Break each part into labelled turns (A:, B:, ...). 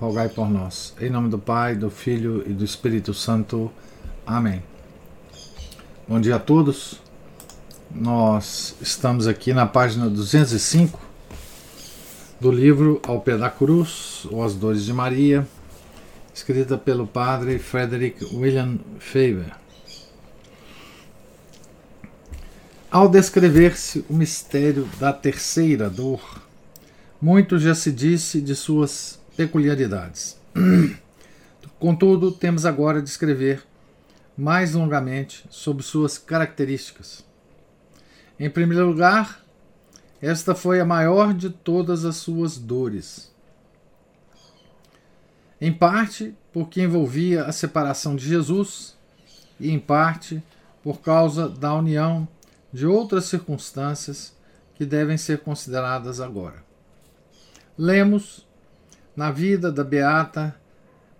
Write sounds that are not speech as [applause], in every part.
A: rogai por nós. Em nome do Pai, do Filho e do Espírito Santo. Amém. Bom dia a todos. Nós estamos aqui na página 205 do livro Ao Pé da Cruz, ou As Dores de Maria, escrita pelo padre Frederick William Faber. Ao descrever-se o mistério da terceira dor, muito já se disse de suas peculiaridades. [clears throat] Contudo, temos agora de escrever mais longamente sobre suas características. Em primeiro lugar, esta foi a maior de todas as suas dores. Em parte porque envolvia a separação de Jesus, e em parte por causa da união de outras circunstâncias que devem ser consideradas agora. Lemos na vida da beata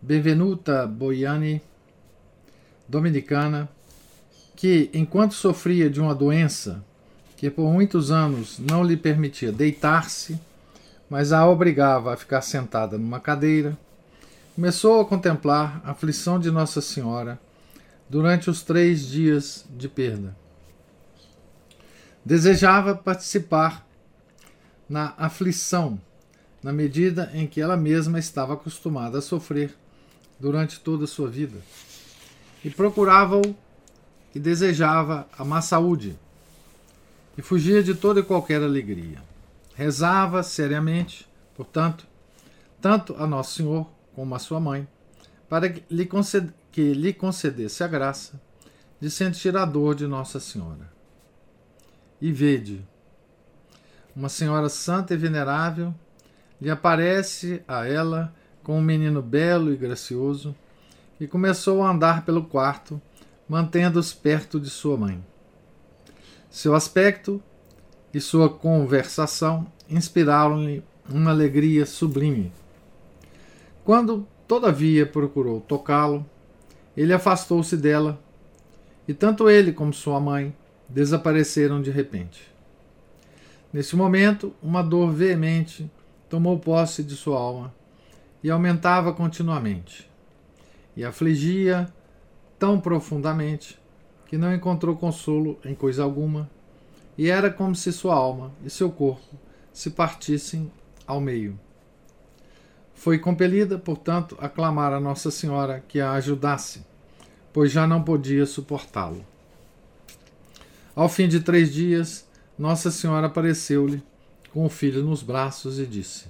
A: Benvenuta Boiani, dominicana, que, enquanto sofria de uma doença que por muitos anos não lhe permitia deitar-se, mas a obrigava a ficar sentada numa cadeira, começou a contemplar a aflição de Nossa Senhora durante os três dias de perda. Desejava participar na aflição na medida em que ela mesma estava acostumada a sofrer durante toda a sua vida. E procurava-o e desejava a má saúde, e fugia de toda e qualquer alegria. Rezava seriamente, portanto, tanto a Nosso Senhor como a sua mãe, para que lhe, conced que lhe concedesse a graça de sentir a dor de Nossa Senhora. E vede, uma senhora santa e venerável lhe aparece a ela com um menino belo e gracioso, e começou a andar pelo quarto, mantendo-os perto de sua mãe. Seu aspecto e sua conversação inspiraram-lhe uma alegria sublime. Quando, todavia, procurou tocá-lo, ele afastou-se dela, e tanto ele como sua mãe desapareceram de repente. Nesse momento, uma dor veemente tomou posse de sua alma e aumentava continuamente, e afligia tão profundamente que não encontrou consolo em coisa alguma, e era como se sua alma e seu corpo se partissem ao meio. Foi compelida, portanto, a clamar a Nossa Senhora que a ajudasse, pois já não podia suportá-lo. Ao fim de três dias, Nossa Senhora apareceu-lhe com o filho nos braços e disse: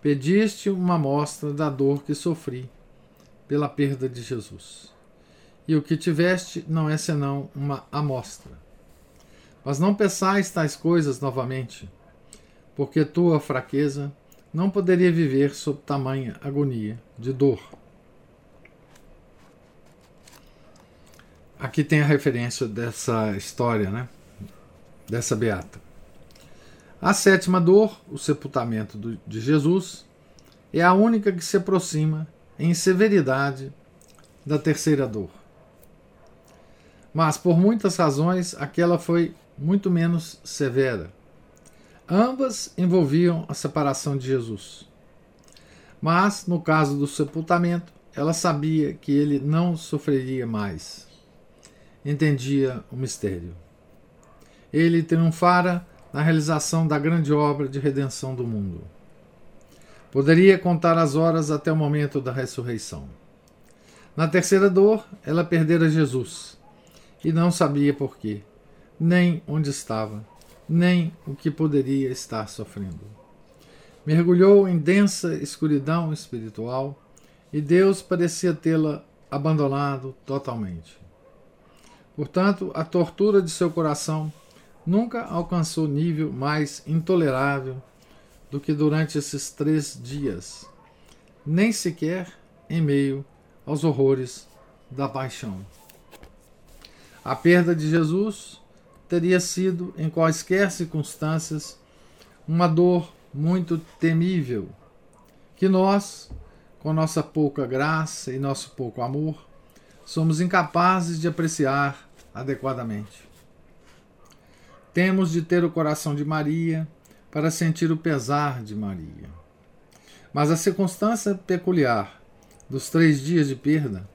A: Pediste uma amostra da dor que sofri pela perda de Jesus. E o que tiveste não é senão uma amostra. Mas não peçais tais coisas novamente, porque tua fraqueza não poderia viver sob tamanha agonia de dor. Aqui tem a referência dessa história, né? Dessa beata. A sétima dor, o sepultamento de Jesus, é a única que se aproxima em severidade da terceira dor. Mas, por muitas razões, aquela foi muito menos severa. Ambas envolviam a separação de Jesus. Mas, no caso do sepultamento, ela sabia que ele não sofreria mais. Entendia o mistério. Ele triunfara na realização da grande obra de redenção do mundo. Poderia contar as horas até o momento da ressurreição. Na terceira dor, ela perdera Jesus e não sabia por quê, nem onde estava, nem o que poderia estar sofrendo. Mergulhou em densa escuridão espiritual e Deus parecia tê-la abandonado totalmente. Portanto, a tortura de seu coração nunca alcançou nível mais intolerável do que durante esses três dias, nem sequer em meio aos horrores da paixão. A perda de Jesus teria sido, em quaisquer circunstâncias, uma dor muito temível, que nós, com nossa pouca graça e nosso pouco amor, somos incapazes de apreciar adequadamente. Temos de ter o coração de Maria para sentir o pesar de Maria. Mas a circunstância peculiar dos três dias de perda,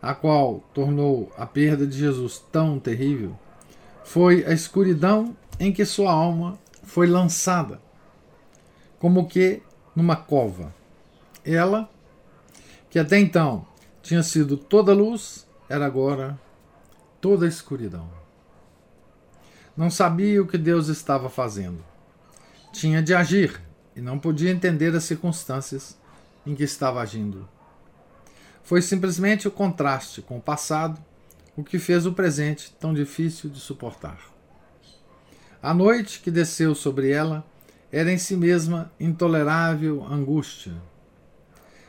A: a qual tornou a perda de Jesus tão terrível, foi a escuridão em que sua alma foi lançada, como que numa cova. Ela, que até então tinha sido toda luz, era agora toda escuridão. Não sabia o que Deus estava fazendo. Tinha de agir e não podia entender as circunstâncias em que estava agindo. Foi simplesmente o contraste com o passado o que fez o presente tão difícil de suportar. A noite que desceu sobre ela era em si mesma intolerável angústia.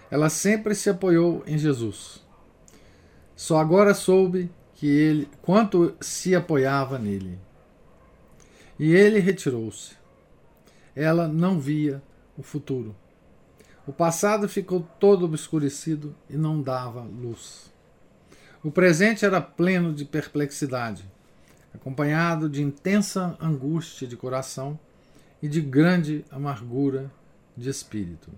A: Ela sempre se apoiou em Jesus. Só agora soube que ele quanto se apoiava nele. E ele retirou-se. Ela não via o futuro. O passado ficou todo obscurecido e não dava luz. O presente era pleno de perplexidade, acompanhado de intensa angústia de coração e de grande amargura de espírito.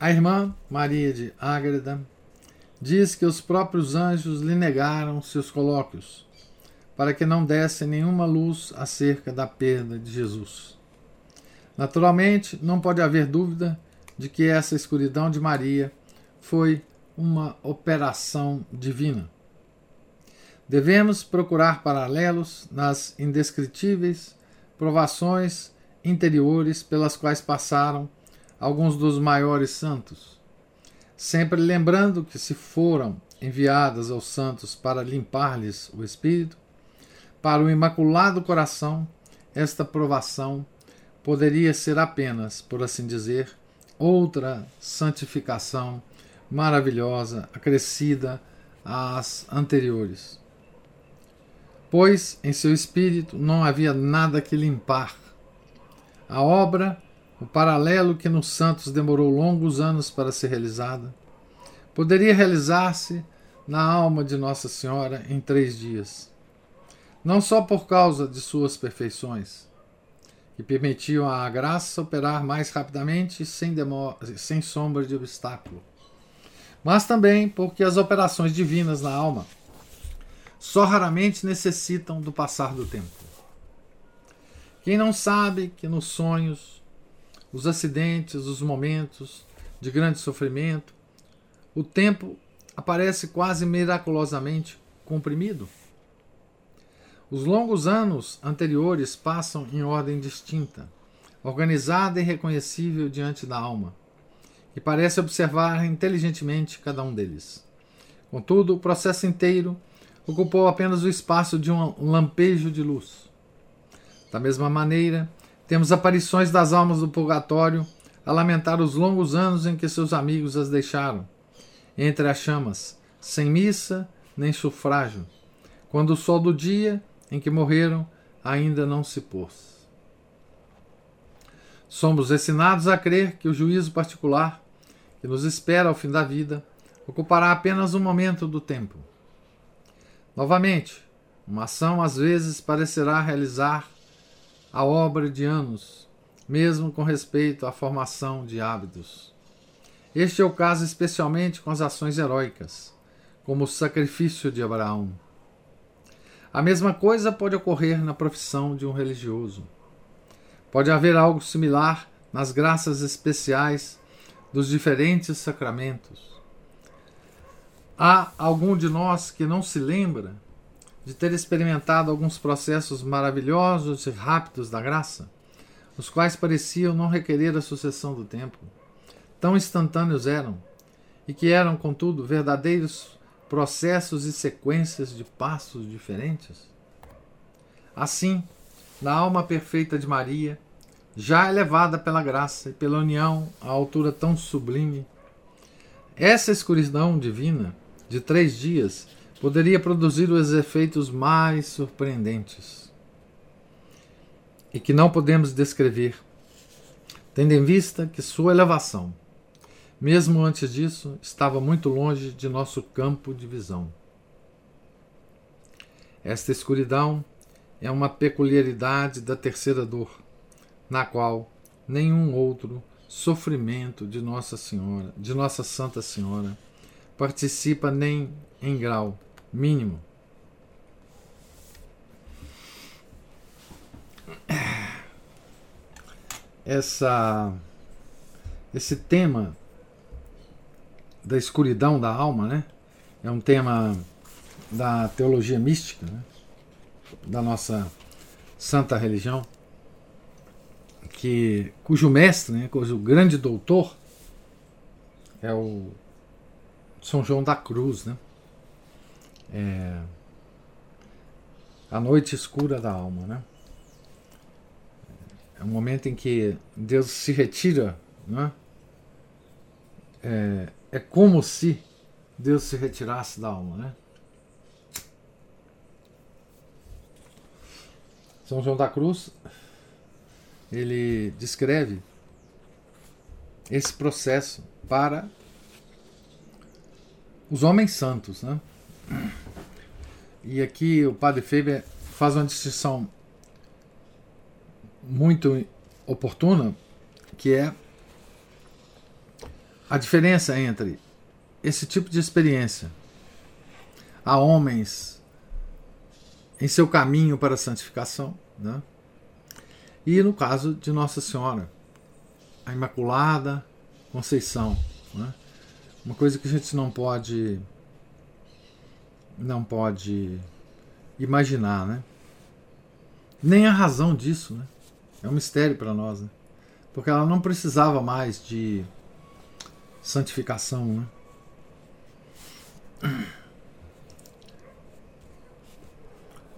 A: A irmã Maria de Ágreda diz que os próprios anjos lhe negaram seus colóquios, para que não desse nenhuma luz acerca da perda de Jesus. Naturalmente, não pode haver dúvida de que essa escuridão de Maria foi uma operação divina. Devemos procurar paralelos nas indescritíveis provações interiores pelas quais passaram alguns dos maiores santos, sempre lembrando que, se foram enviadas aos santos para limpar-lhes o espírito, para o Imaculado Coração, esta provação poderia ser apenas, por assim dizer, outra santificação maravilhosa, acrescida às anteriores. Pois em seu espírito não havia nada que limpar. A obra, o paralelo que nos santos demorou longos anos para ser realizada, poderia realizar-se na alma de Nossa Senhora em três dias. Não só por causa de suas perfeições, que permitiam à graça operar mais rapidamente e sem, sem sombra de obstáculo mas também porque as operações divinas na alma só raramente necessitam do passar do tempo. Quem não sabe que nos sonhos, os acidentes, os momentos de grande sofrimento, o tempo aparece quase miraculosamente comprimido? Os longos anos anteriores passam em ordem distinta, organizada e reconhecível diante da alma e parece observar inteligentemente cada um deles. Contudo, o processo inteiro ocupou apenas o espaço de um lampejo de luz. Da mesma maneira, temos aparições das almas do purgatório a lamentar os longos anos em que seus amigos as deixaram, entre as chamas, sem missa nem sufrágio, quando o sol do dia em que morreram ainda não se pôs. Somos ensinados a crer que o juízo particular que nos espera ao fim da vida ocupará apenas um momento do tempo. Novamente, uma ação às vezes parecerá realizar a obra de anos, mesmo com respeito à formação de hábitos. Este é o caso especialmente com as ações heróicas, como o sacrifício de Abraão. A mesma coisa pode ocorrer na profissão de um religioso. Pode haver algo similar nas graças especiais dos diferentes sacramentos. Há algum de nós que não se lembra de ter experimentado alguns processos maravilhosos e rápidos da graça, os quais pareciam não requerer a sucessão do tempo, tão instantâneos eram, e que eram, contudo, verdadeiros processos e sequências de passos diferentes? Assim, na alma perfeita de Maria, já elevada pela graça e pela união à altura tão sublime, Essa escuridão divina de três dias poderia produzir os efeitos mais surpreendentes e que não podemos descrever, tendo em vista que sua elevação, mesmo antes disso, estava muito longe de nosso campo de visão. Esta escuridão é uma peculiaridade da terceira dor, na qual nenhum outro sofrimento de Nossa Senhora, de Nossa Santa Senhora, participa nem em grau mínimo. Essa esse tema da escuridão da alma, né? É um tema da teologia mística, né? da nossa santa religião, que cujo mestre, né, cujo grande doutor é o São João da Cruz, né? É, a noite escura da alma, né? É um momento em que Deus se retira, né? É, é como se Deus se retirasse da alma, né? São João da Cruz, ele descreve esse processo para os homens santos, né? E aqui o Padre Feber faz uma distinção muito oportuna, que é a diferença entre esse tipo de experiência a homens em seu caminho para a santificação. Né? E no caso de Nossa Senhora, a Imaculada Conceição. Né? Uma coisa que a gente não pode não pode imaginar, né? Nem a razão disso, né? É um mistério para nós, né? Porque ela não precisava mais de santificação, né?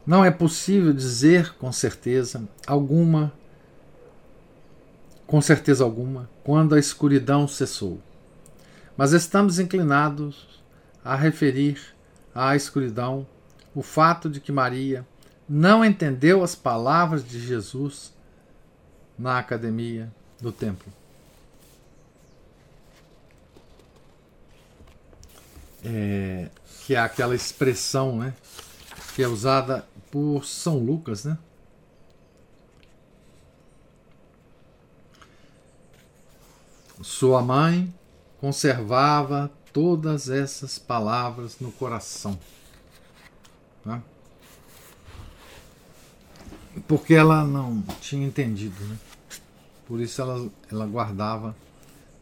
A: Não é possível dizer com certeza alguma, com certeza alguma, quando a escuridão cessou. Mas estamos inclinados a referir à escuridão o fato de que Maria não entendeu as palavras de Jesus na academia do templo. É, que é aquela expressão né, que é usada por São Lucas, né? Sua mãe conservava todas essas palavras no coração. Né? Porque ela não tinha entendido, né? Por isso ela, ela guardava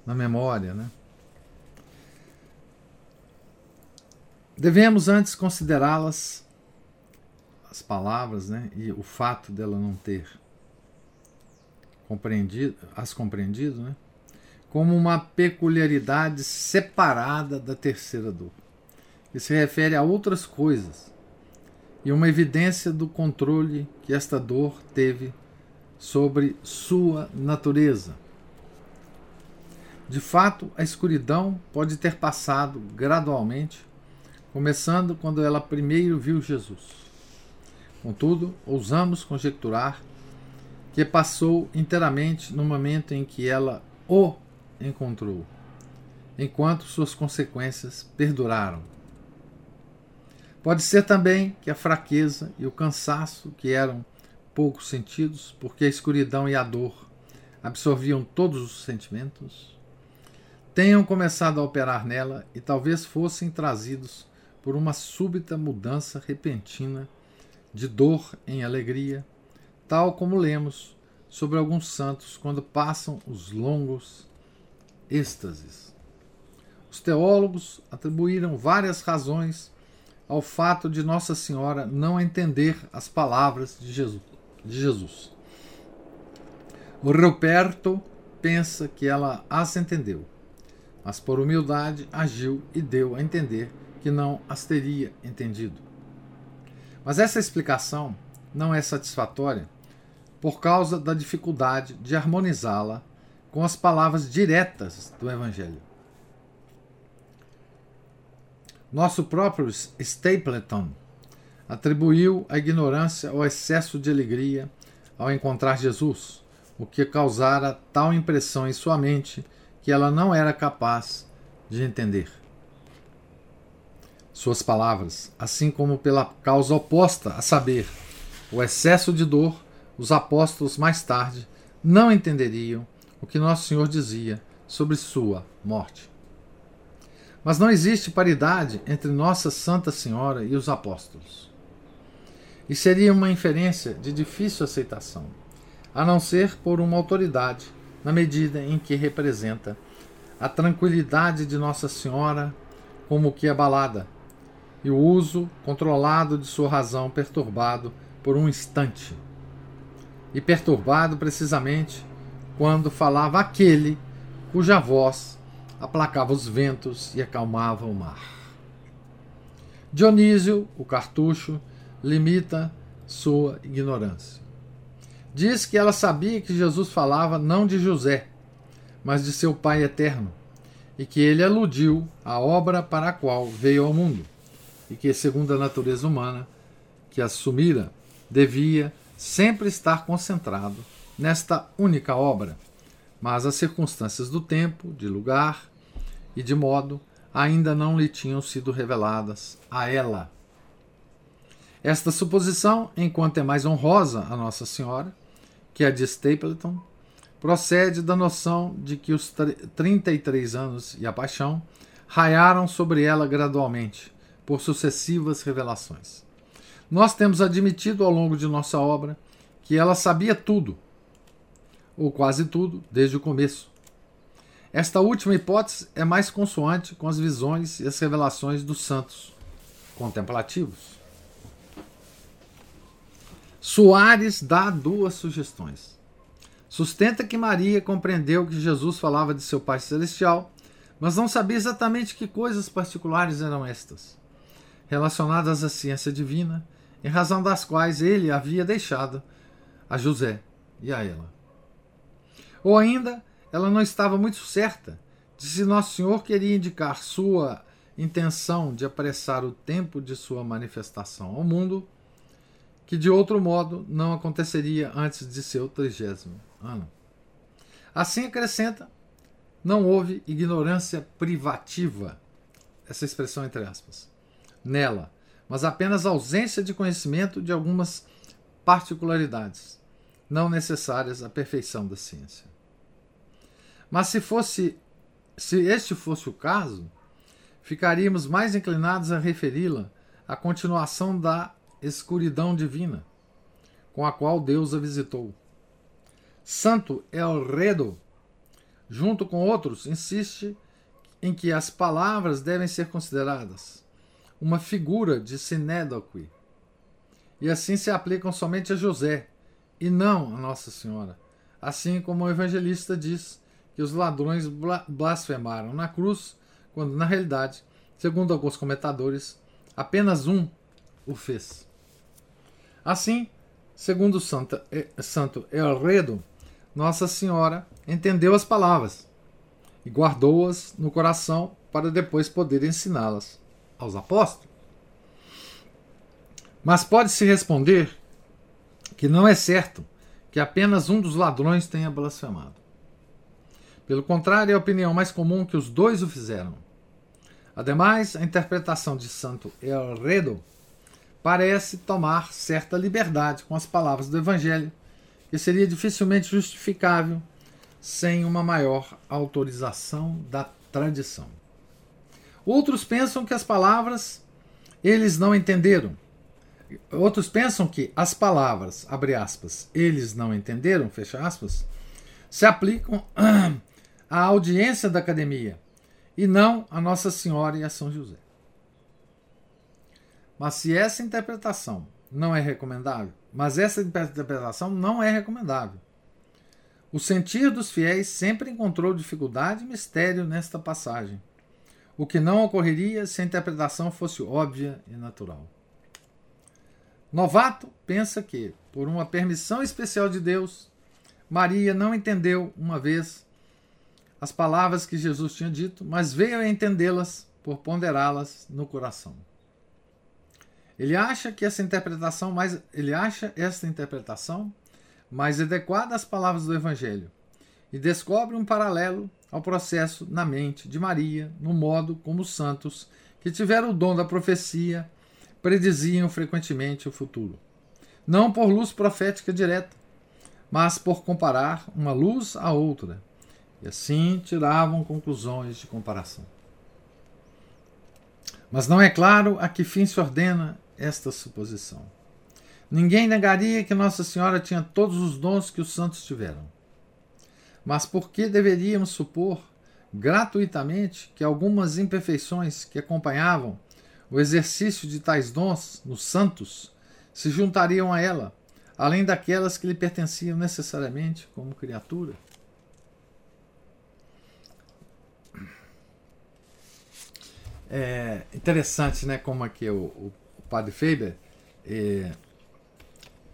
A: na memória, né? Devemos antes considerá-las as palavras, né, e o fato dela não ter compreendido, as compreendido, né, como uma peculiaridade separada da terceira dor, que se refere a outras coisas e uma evidência do controle que esta dor teve sobre sua natureza. De fato, a escuridão pode ter passado gradualmente, começando quando ela primeiro viu Jesus Contudo, ousamos conjecturar que passou inteiramente no momento em que ela o encontrou, enquanto suas consequências perduraram. Pode ser também que a fraqueza e o cansaço, que eram poucos sentidos, porque a escuridão e a dor absorviam todos os sentimentos, tenham começado a operar nela e talvez fossem trazidos por uma súbita mudança repentina de dor em alegria, tal como lemos sobre alguns santos quando passam os longos êxtases. Os teólogos atribuíram várias razões ao fato de Nossa Senhora não entender as palavras de Jesus. O Ruperto pensa que ela as entendeu, mas por humildade agiu e deu a entender que não as teria entendido. Mas essa explicação não é satisfatória por causa da dificuldade de harmonizá-la com as palavras diretas do Evangelho. Nosso próprio Stapleton atribuiu a ignorância ao excesso de alegria ao encontrar Jesus, o que causara tal impressão em sua mente que ela não era capaz de entender. Suas palavras, assim como pela causa oposta, a saber, o excesso de dor, os apóstolos mais tarde não entenderiam o que Nosso Senhor dizia sobre sua morte. Mas não existe paridade entre Nossa Santa Senhora e os apóstolos. E seria uma inferência de difícil aceitação, a não ser por uma autoridade, na medida em que representa a tranquilidade de Nossa Senhora como que abalada, e o uso controlado de sua razão perturbado por um instante. E perturbado precisamente quando falava aquele cuja voz aplacava os ventos e acalmava o mar. Dionísio, o cartucho, limita sua ignorância. Diz que ela sabia que Jesus falava não de José, mas de seu Pai eterno, e que ele aludiu à obra para a qual veio ao mundo, e que, segundo a natureza humana que assumira, devia sempre estar concentrado nesta única obra, mas as circunstâncias do tempo, de lugar e de modo ainda não lhe tinham sido reveladas a ela. Esta suposição, enquanto é mais honrosa a Nossa Senhora, que a de Stapleton, procede da noção de que os 33 anos e a paixão raiaram sobre ela gradualmente, por sucessivas revelações. Nós temos admitido ao longo de nossa obra que ela sabia tudo ou quase tudo, desde o começo. Esta última hipótese é mais consoante com as visões e as revelações dos santos contemplativos. Soares dá duas sugestões. Sustenta que Maria compreendeu que Jesus falava de seu Pai Celestial, mas não sabia exatamente que coisas particulares eram estas, relacionadas à ciência divina, em razão das quais ele havia deixado a José e a ela. Ou ainda, ela não estava muito certa de se Nosso Senhor queria indicar sua intenção de apressar o tempo de sua manifestação ao mundo, que de outro modo não aconteceria antes de seu trigésimo ano. Assim acrescenta, não houve ignorância privativa, essa expressão entre aspas, nela, mas apenas ausência de conhecimento de algumas particularidades, não necessárias à perfeição da ciência. Mas se fosse se este fosse o caso, ficaríamos mais inclinados a referi-la à continuação da escuridão divina, com a qual Deus a visitou. Santo Elredo, junto com outros, insiste em que as palavras devem ser consideradas uma figura de sinédoque, e assim se aplicam somente a José, e não a Nossa Senhora, assim como o evangelista diz que os ladrões blasfemaram na cruz, quando na realidade, segundo alguns comentadores, apenas um o fez. Assim, segundo Santa, Santo Elredo, Nossa Senhora entendeu as palavras e guardou-as no coração para depois poder ensiná-las aos apóstolos. Mas pode-se responder que não é certo que apenas um dos ladrões tenha blasfemado. Pelo contrário, é a opinião mais comum que os dois o fizeram. Ademais, a interpretação de Santo Elredo parece tomar certa liberdade com as palavras do Evangelho, que seria dificilmente justificável sem uma maior autorização da tradição. Outros pensam que as palavras eles não entenderam. Outros pensam que as palavras, abre aspas, eles não entenderam, fecha aspas, se aplicam [clears throat] a audiência da academia e não a Nossa Senhora e a São José. Mas se essa interpretação não é recomendável, mas essa interpretação não é recomendável. O sentir dos fiéis sempre encontrou dificuldade e mistério nesta passagem, o que não ocorreria se a interpretação fosse óbvia e natural. Novato pensa que, por uma permissão especial de Deus, Maria não entendeu uma vez as palavras que Jesus tinha dito, mas veio a entendê-las por ponderá-las no coração. Ele acha que essa interpretação mais ele acha essa interpretação mais adequada às palavras do evangelho e descobre um paralelo ao processo na mente de Maria, no modo como os santos que tiveram o dom da profecia prediziam frequentemente o futuro. Não por luz profética direta, mas por comparar uma luz à outra, e assim tiravam conclusões de comparação. Mas não é claro a que fim se ordena esta suposição. Ninguém negaria que Nossa Senhora tinha todos os dons que os santos tiveram. Mas por que deveríamos supor gratuitamente que algumas imperfeições que acompanhavam o exercício de tais dons nos santos se juntariam a ela, além daquelas que lhe pertenciam necessariamente como criatura? É interessante, né, como aqui o, o, o padre Faber, é,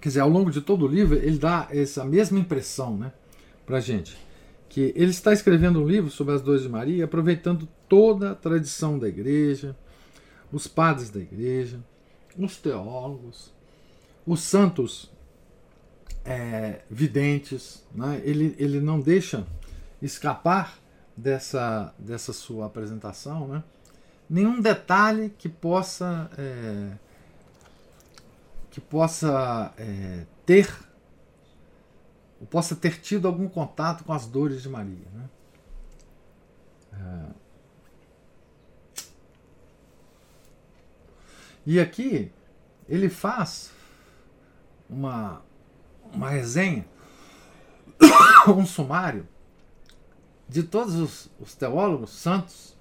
A: quer dizer, ao longo de todo o livro, ele dá essa mesma impressão, né, para gente, que ele está escrevendo um livro sobre as dores de Maria, aproveitando toda a tradição da igreja, os padres da igreja, os teólogos, os santos é, videntes, né? ele, ele não deixa escapar dessa, dessa sua apresentação, né? nenhum detalhe que possa é, que possa é, ter ou possa ter tido algum contato com as dores de Maria. Né? É. E aqui ele faz uma, uma resenha, [coughs] um sumário de todos os, os teólogos santos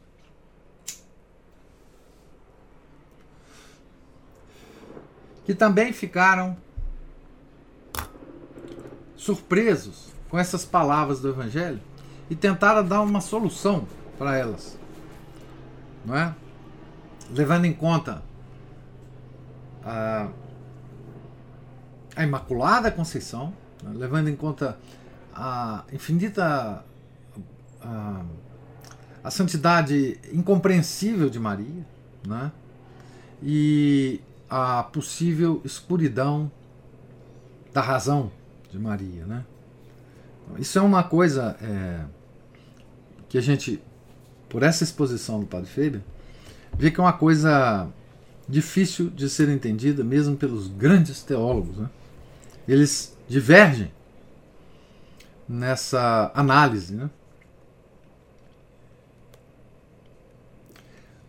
A: que também ficaram surpresos com essas palavras do Evangelho e tentaram dar uma solução para elas, não é? Levando em conta a, a Imaculada Conceição, né? levando em conta a infinita a, a santidade incompreensível de Maria, né? E a possível escuridão da razão de Maria. Né? Isso é uma coisa é, que a gente, por essa exposição do Padre Faber, vê que é uma coisa difícil de ser entendida mesmo pelos grandes teólogos. Né? Eles divergem nessa análise. Né?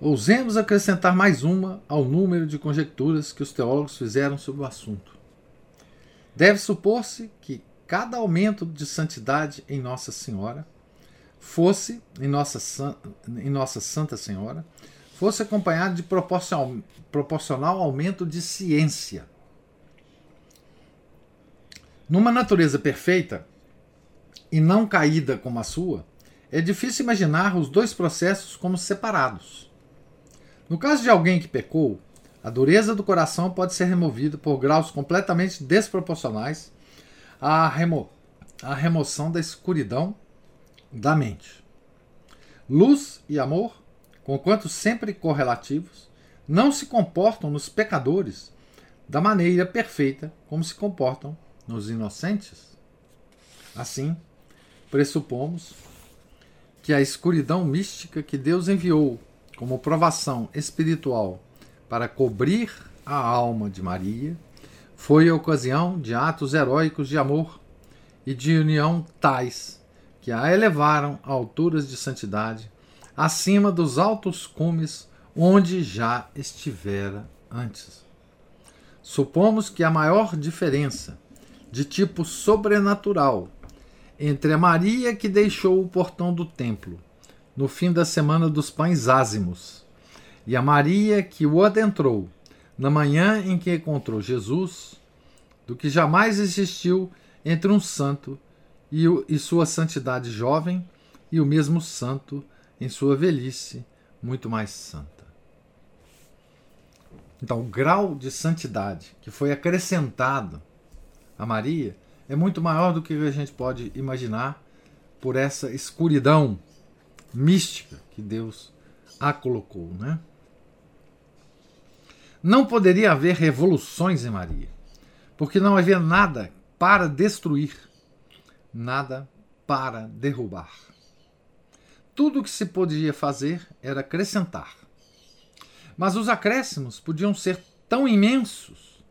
A: Ousemos acrescentar mais uma ao número de conjecturas que os teólogos fizeram sobre o assunto. Deve supor-se que cada aumento de santidade em Nossa Senhora fosse, em Nossa, em Nossa Santa Senhora, fosse acompanhado de proporcional, proporcional aumento de ciência. Numa natureza perfeita e não caída como a sua, é difícil imaginar os dois processos como separados. No caso de alguém que pecou, a dureza do coração pode ser removida por graus completamente desproporcionais à, remo à remoção da escuridão da mente. Luz e amor, conquanto sempre correlativos, não se comportam nos pecadores da maneira perfeita como se comportam nos inocentes. Assim, pressupomos que a escuridão mística que Deus enviou como provação espiritual para cobrir a alma de Maria, foi a ocasião de atos heróicos de amor e de união tais que a elevaram a alturas de santidade acima dos altos cumes onde já estivera antes. Supomos que a maior diferença de tipo sobrenatural entre a Maria que deixou o portão do templo no fim da semana dos pães ázimos, e a Maria que o adentrou na manhã em que encontrou Jesus, do que jamais existiu entre um santo e, o, e sua santidade jovem e o mesmo santo em sua velhice muito mais santa. Então, o grau de santidade que foi acrescentado a Maria é muito maior do que a gente pode imaginar por essa escuridão mística que Deus a colocou, né? Não poderia haver revoluções em Maria, porque não havia nada para destruir, nada para derrubar. Tudo o que se podia fazer era acrescentar. Mas os acréscimos podiam ser tão imensos,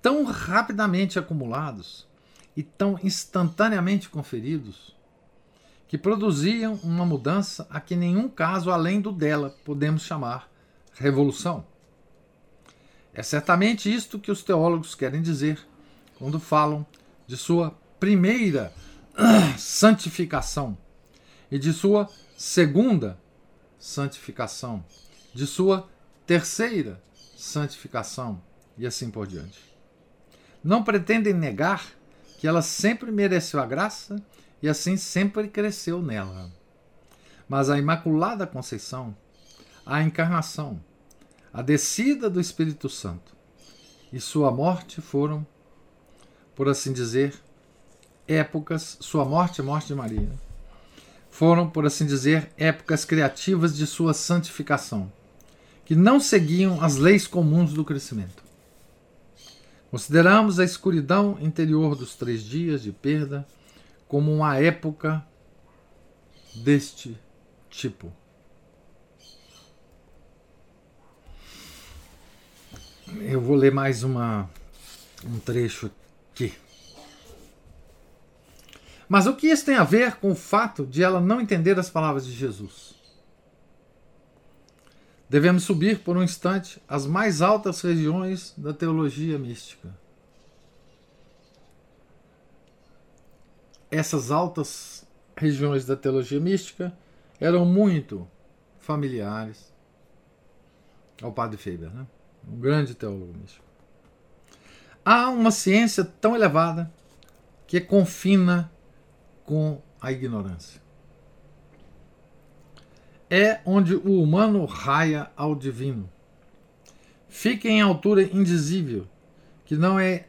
A: tão rapidamente acumulados e tão instantaneamente conferidos, que produziam uma mudança a que nenhum caso além do dela podemos chamar revolução. É certamente isto que os teólogos querem dizer quando falam de sua primeira [clears throat] santificação e de sua segunda santificação, de sua terceira santificação e assim por diante. Não pretendem negar que ela sempre mereceu a graça e assim sempre cresceu nela. Mas a Imaculada Conceição, a encarnação, a descida do Espírito Santo e sua morte foram, por assim dizer, épocas, sua morte e morte de Maria, foram, por assim dizer, épocas criativas de sua santificação, que não seguiam as leis comuns do crescimento. Consideramos a escuridão interior dos três dias de perda como uma época deste tipo. Eu vou ler mais uma, um trecho aqui. Mas o que isso tem a ver com o fato de ela não entender as palavras de Jesus? Devemos subir por um instante às mais altas regiões da teologia mística. Essas altas regiões da teologia mística eram muito familiares ao padre Faber, né? Um grande teólogo místico. Há uma ciência tão elevada que confina com a ignorância. É onde o humano raia ao divino. Fica em altura indizível, que não é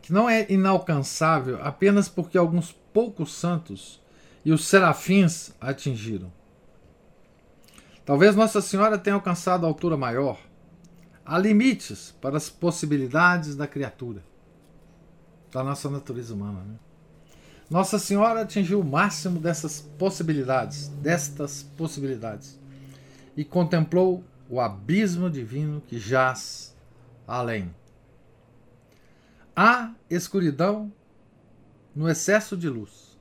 A: que não é inalcançável apenas porque alguns poucos santos e os serafins atingiram. Talvez Nossa Senhora tenha alcançado a altura maior. Há limites para as possibilidades da criatura, da nossa natureza humana. Né? Nossa Senhora atingiu o máximo dessas possibilidades, destas possibilidades, e contemplou o abismo divino que jaz além. Há escuridão no excesso de luz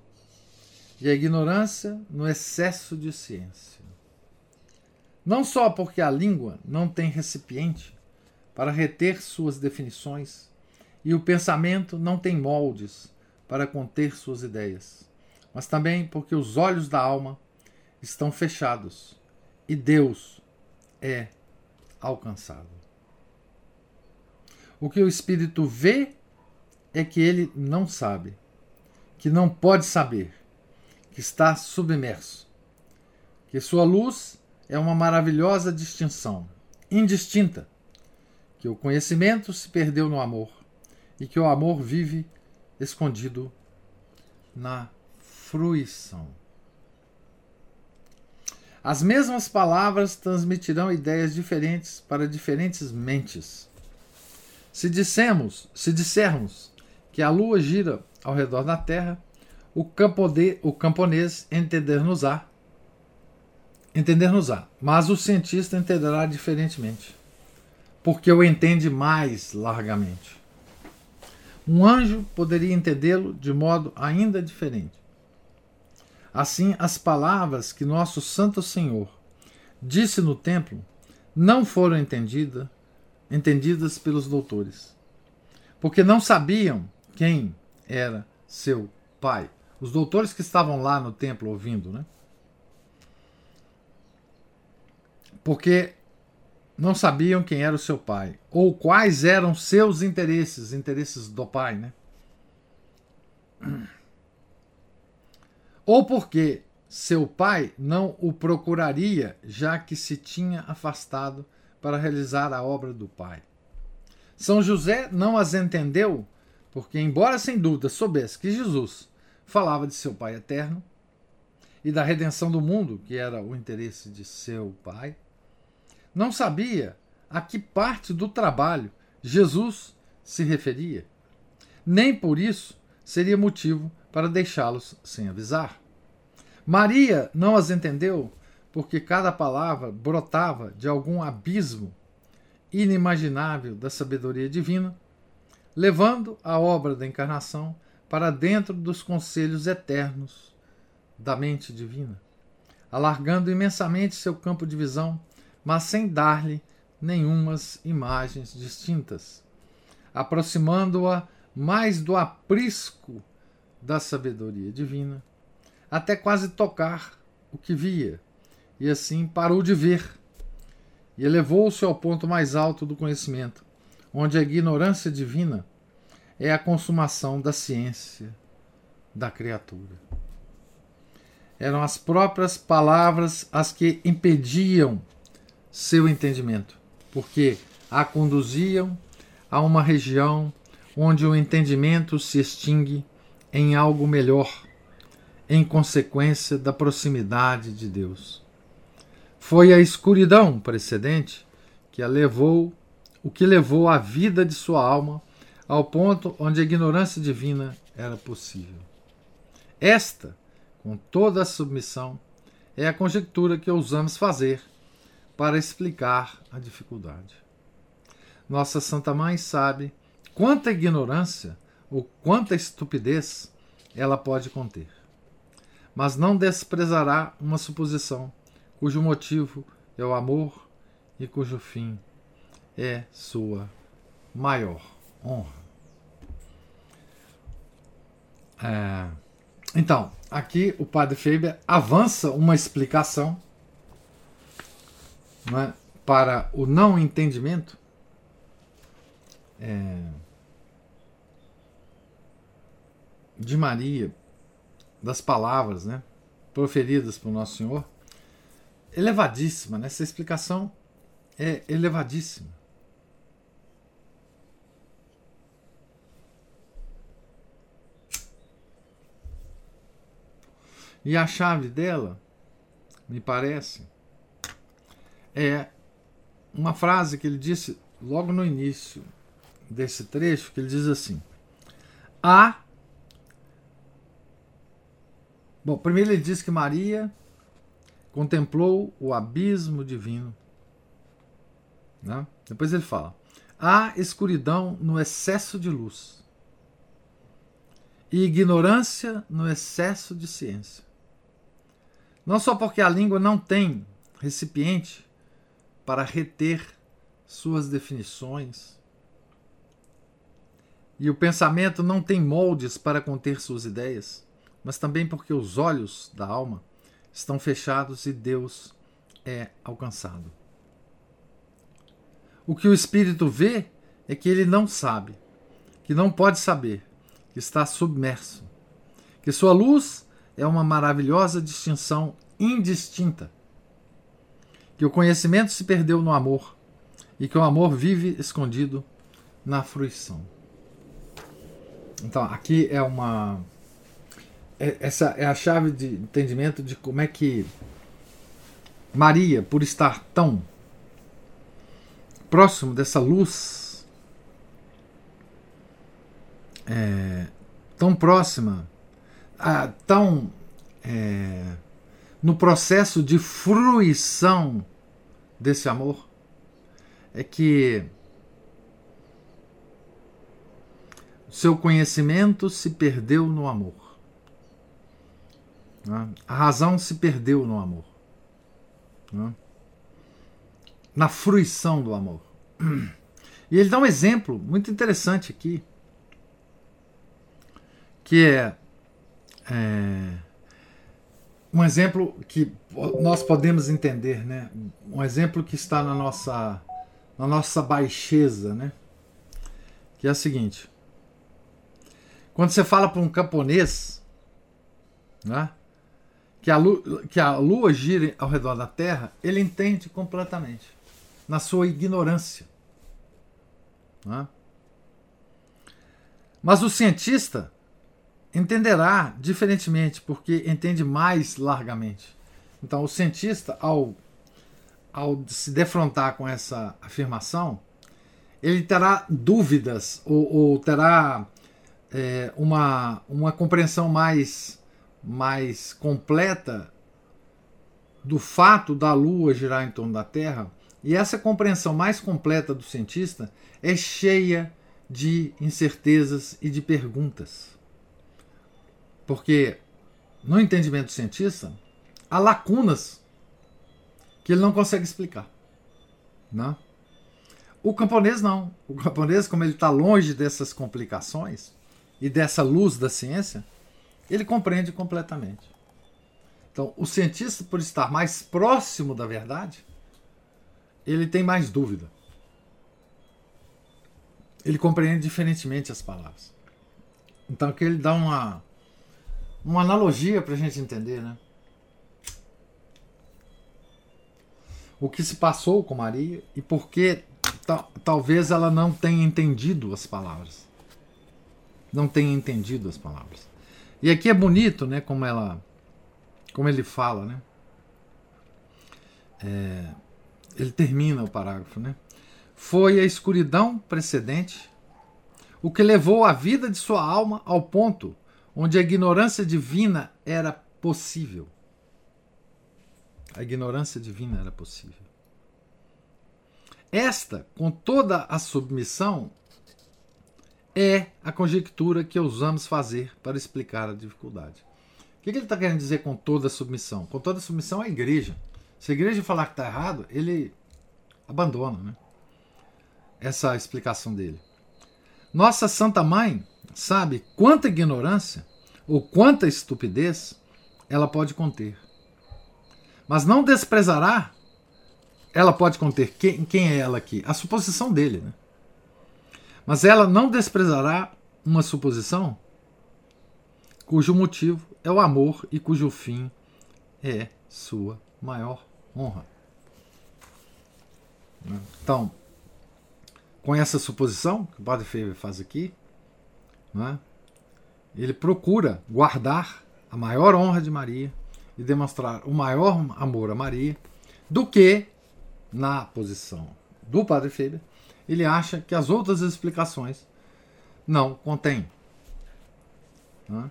A: e a ignorância no excesso de ciência. Não só porque a língua não tem recipiente para reter suas definições e o pensamento não tem moldes para conter suas ideias, mas também porque os olhos da alma estão fechados e Deus é alcançado. O que o espírito vê é que ele não sabe, que não pode saber, que está submerso, que sua luz é uma maravilhosa distinção, indistinta, que o conhecimento se perdeu no amor e que o amor vive escondido na fruição. As mesmas palavras transmitirão ideias diferentes para diferentes mentes. Se dissemos, se dissermos que a lua gira ao redor da Terra, o, campode, o camponês entender-nos-á, entender-nos-á, mas o cientista entenderá diferentemente, porque o entende mais largamente. Um anjo poderia entendê-lo de modo ainda diferente. Assim, as palavras que nosso Santo Senhor disse no templo não foram entendidas, entendidas pelos doutores, porque não sabiam quem era seu pai. Os doutores que estavam lá no templo ouvindo, né? Porque não sabiam quem era o seu pai ou quais eram seus interesses, interesses do pai, né? [clears throat] Ou porque seu pai não o procuraria, já que se tinha afastado para realizar a obra do pai. São José não as entendeu, porque, embora sem dúvida soubesse que Jesus falava de seu Pai eterno, e da redenção do mundo, que era o interesse de seu pai, não sabia a que parte do trabalho Jesus se referia, nem por isso seria motivo para deixá-los sem avisar. Maria não as entendeu porque cada palavra brotava de algum abismo inimaginável da sabedoria divina, levando a obra da encarnação para dentro dos conselhos eternos da mente divina, alargando imensamente seu campo de visão, mas sem dar-lhe nenhumas imagens distintas, aproximando-a mais do aprisco da sabedoria divina, até quase tocar o que via, e assim parou de ver, e elevou-se ao ponto mais alto do conhecimento, onde a ignorância divina é a consumação da ciência da criatura. Eram as próprias palavras as que impediam seu entendimento, porque a conduziam a uma região onde o entendimento se extingue em algo melhor, em consequência da proximidade de Deus. Foi a escuridão precedente que a levou, o que levou a vida de sua alma ao ponto onde a ignorância divina era possível. Esta, com toda a submissão, é a conjectura que ousamos fazer para explicar a dificuldade. Nossa Santa Mãe sabe quanta ignorância ou quanta estupidez ela pode conter. Mas não desprezará uma suposição cujo motivo é o amor e cujo fim é sua maior honra. É, então, aqui o padre Faber avança uma explicação é, para o não entendimento. É, de Maria, das palavras né, proferidas por Nosso Senhor, elevadíssima. Né? Essa explicação é elevadíssima. E a chave dela, me parece, é uma frase que ele disse logo no início desse trecho, que ele diz assim: Há Bom, primeiro ele diz que Maria contemplou o abismo divino. Né? Depois ele fala: há escuridão no excesso de luz e ignorância no excesso de ciência. Não só porque a língua não tem recipiente para reter suas definições e o pensamento não tem moldes para conter suas ideias mas também porque os olhos da alma estão fechados e Deus é alcançado. O que o espírito vê é que ele não sabe, que não pode saber, que está submerso, que sua luz é uma maravilhosa distinção indistinta, que o conhecimento se perdeu no amor e que o amor vive escondido na fruição. Então, aqui é uma é, essa é a chave de entendimento de como é que Maria, por estar tão próximo dessa luz, é, tão próxima, a, tão é, no processo de fruição desse amor, é que seu conhecimento se perdeu no amor. Né? A razão se perdeu no amor. Né? Na fruição do amor. E ele dá um exemplo muito interessante aqui, que é, é um exemplo que nós podemos entender, né? Um exemplo que está na nossa na nossa baixeza, né? Que é o seguinte: quando você fala para um camponês, né? que a, lua, que a Lua gire ao redor da Terra, ele entende completamente, na sua ignorância. É? Mas o cientista, entenderá diferentemente, porque entende mais largamente. Então, o cientista, ao, ao se defrontar com essa afirmação, ele terá dúvidas ou, ou terá é, uma, uma compreensão mais, mais completa do fato da Lua girar em torno da Terra. E essa compreensão mais completa do cientista é cheia de incertezas e de perguntas. Porque no entendimento do cientista há lacunas que ele não consegue explicar. Né? O camponês não. O camponês, como ele está longe dessas complicações e dessa luz da ciência, ele compreende completamente. Então, o cientista, por estar mais próximo da verdade, ele tem mais dúvida. Ele compreende diferentemente as palavras. Então, aqui ele dá uma, uma analogia para a gente entender, né? O que se passou com Maria e por que talvez ela não tenha entendido as palavras. Não tenha entendido as palavras. E aqui é bonito, né, como ela como ele fala, né? É, ele termina o parágrafo, né? Foi a escuridão precedente o que levou a vida de sua alma ao ponto onde a ignorância divina era possível. A ignorância divina era possível. Esta, com toda a submissão, é a conjectura que ousamos fazer para explicar a dificuldade. O que ele está querendo dizer com toda a submissão? Com toda a submissão à igreja. Se a igreja falar que está errado, ele abandona né? essa explicação dele. Nossa Santa Mãe sabe quanta ignorância ou quanta estupidez ela pode conter. Mas não desprezará ela pode conter quem, quem é ela aqui? A suposição dele. Né? Mas ela não desprezará uma suposição cujo motivo é o amor e cujo fim é sua maior honra. Então, com essa suposição que o Padre Feber faz aqui, né, ele procura guardar a maior honra de Maria e demonstrar o maior amor a Maria do que na posição do Padre Feber, ele acha que as outras explicações não contêm. Né?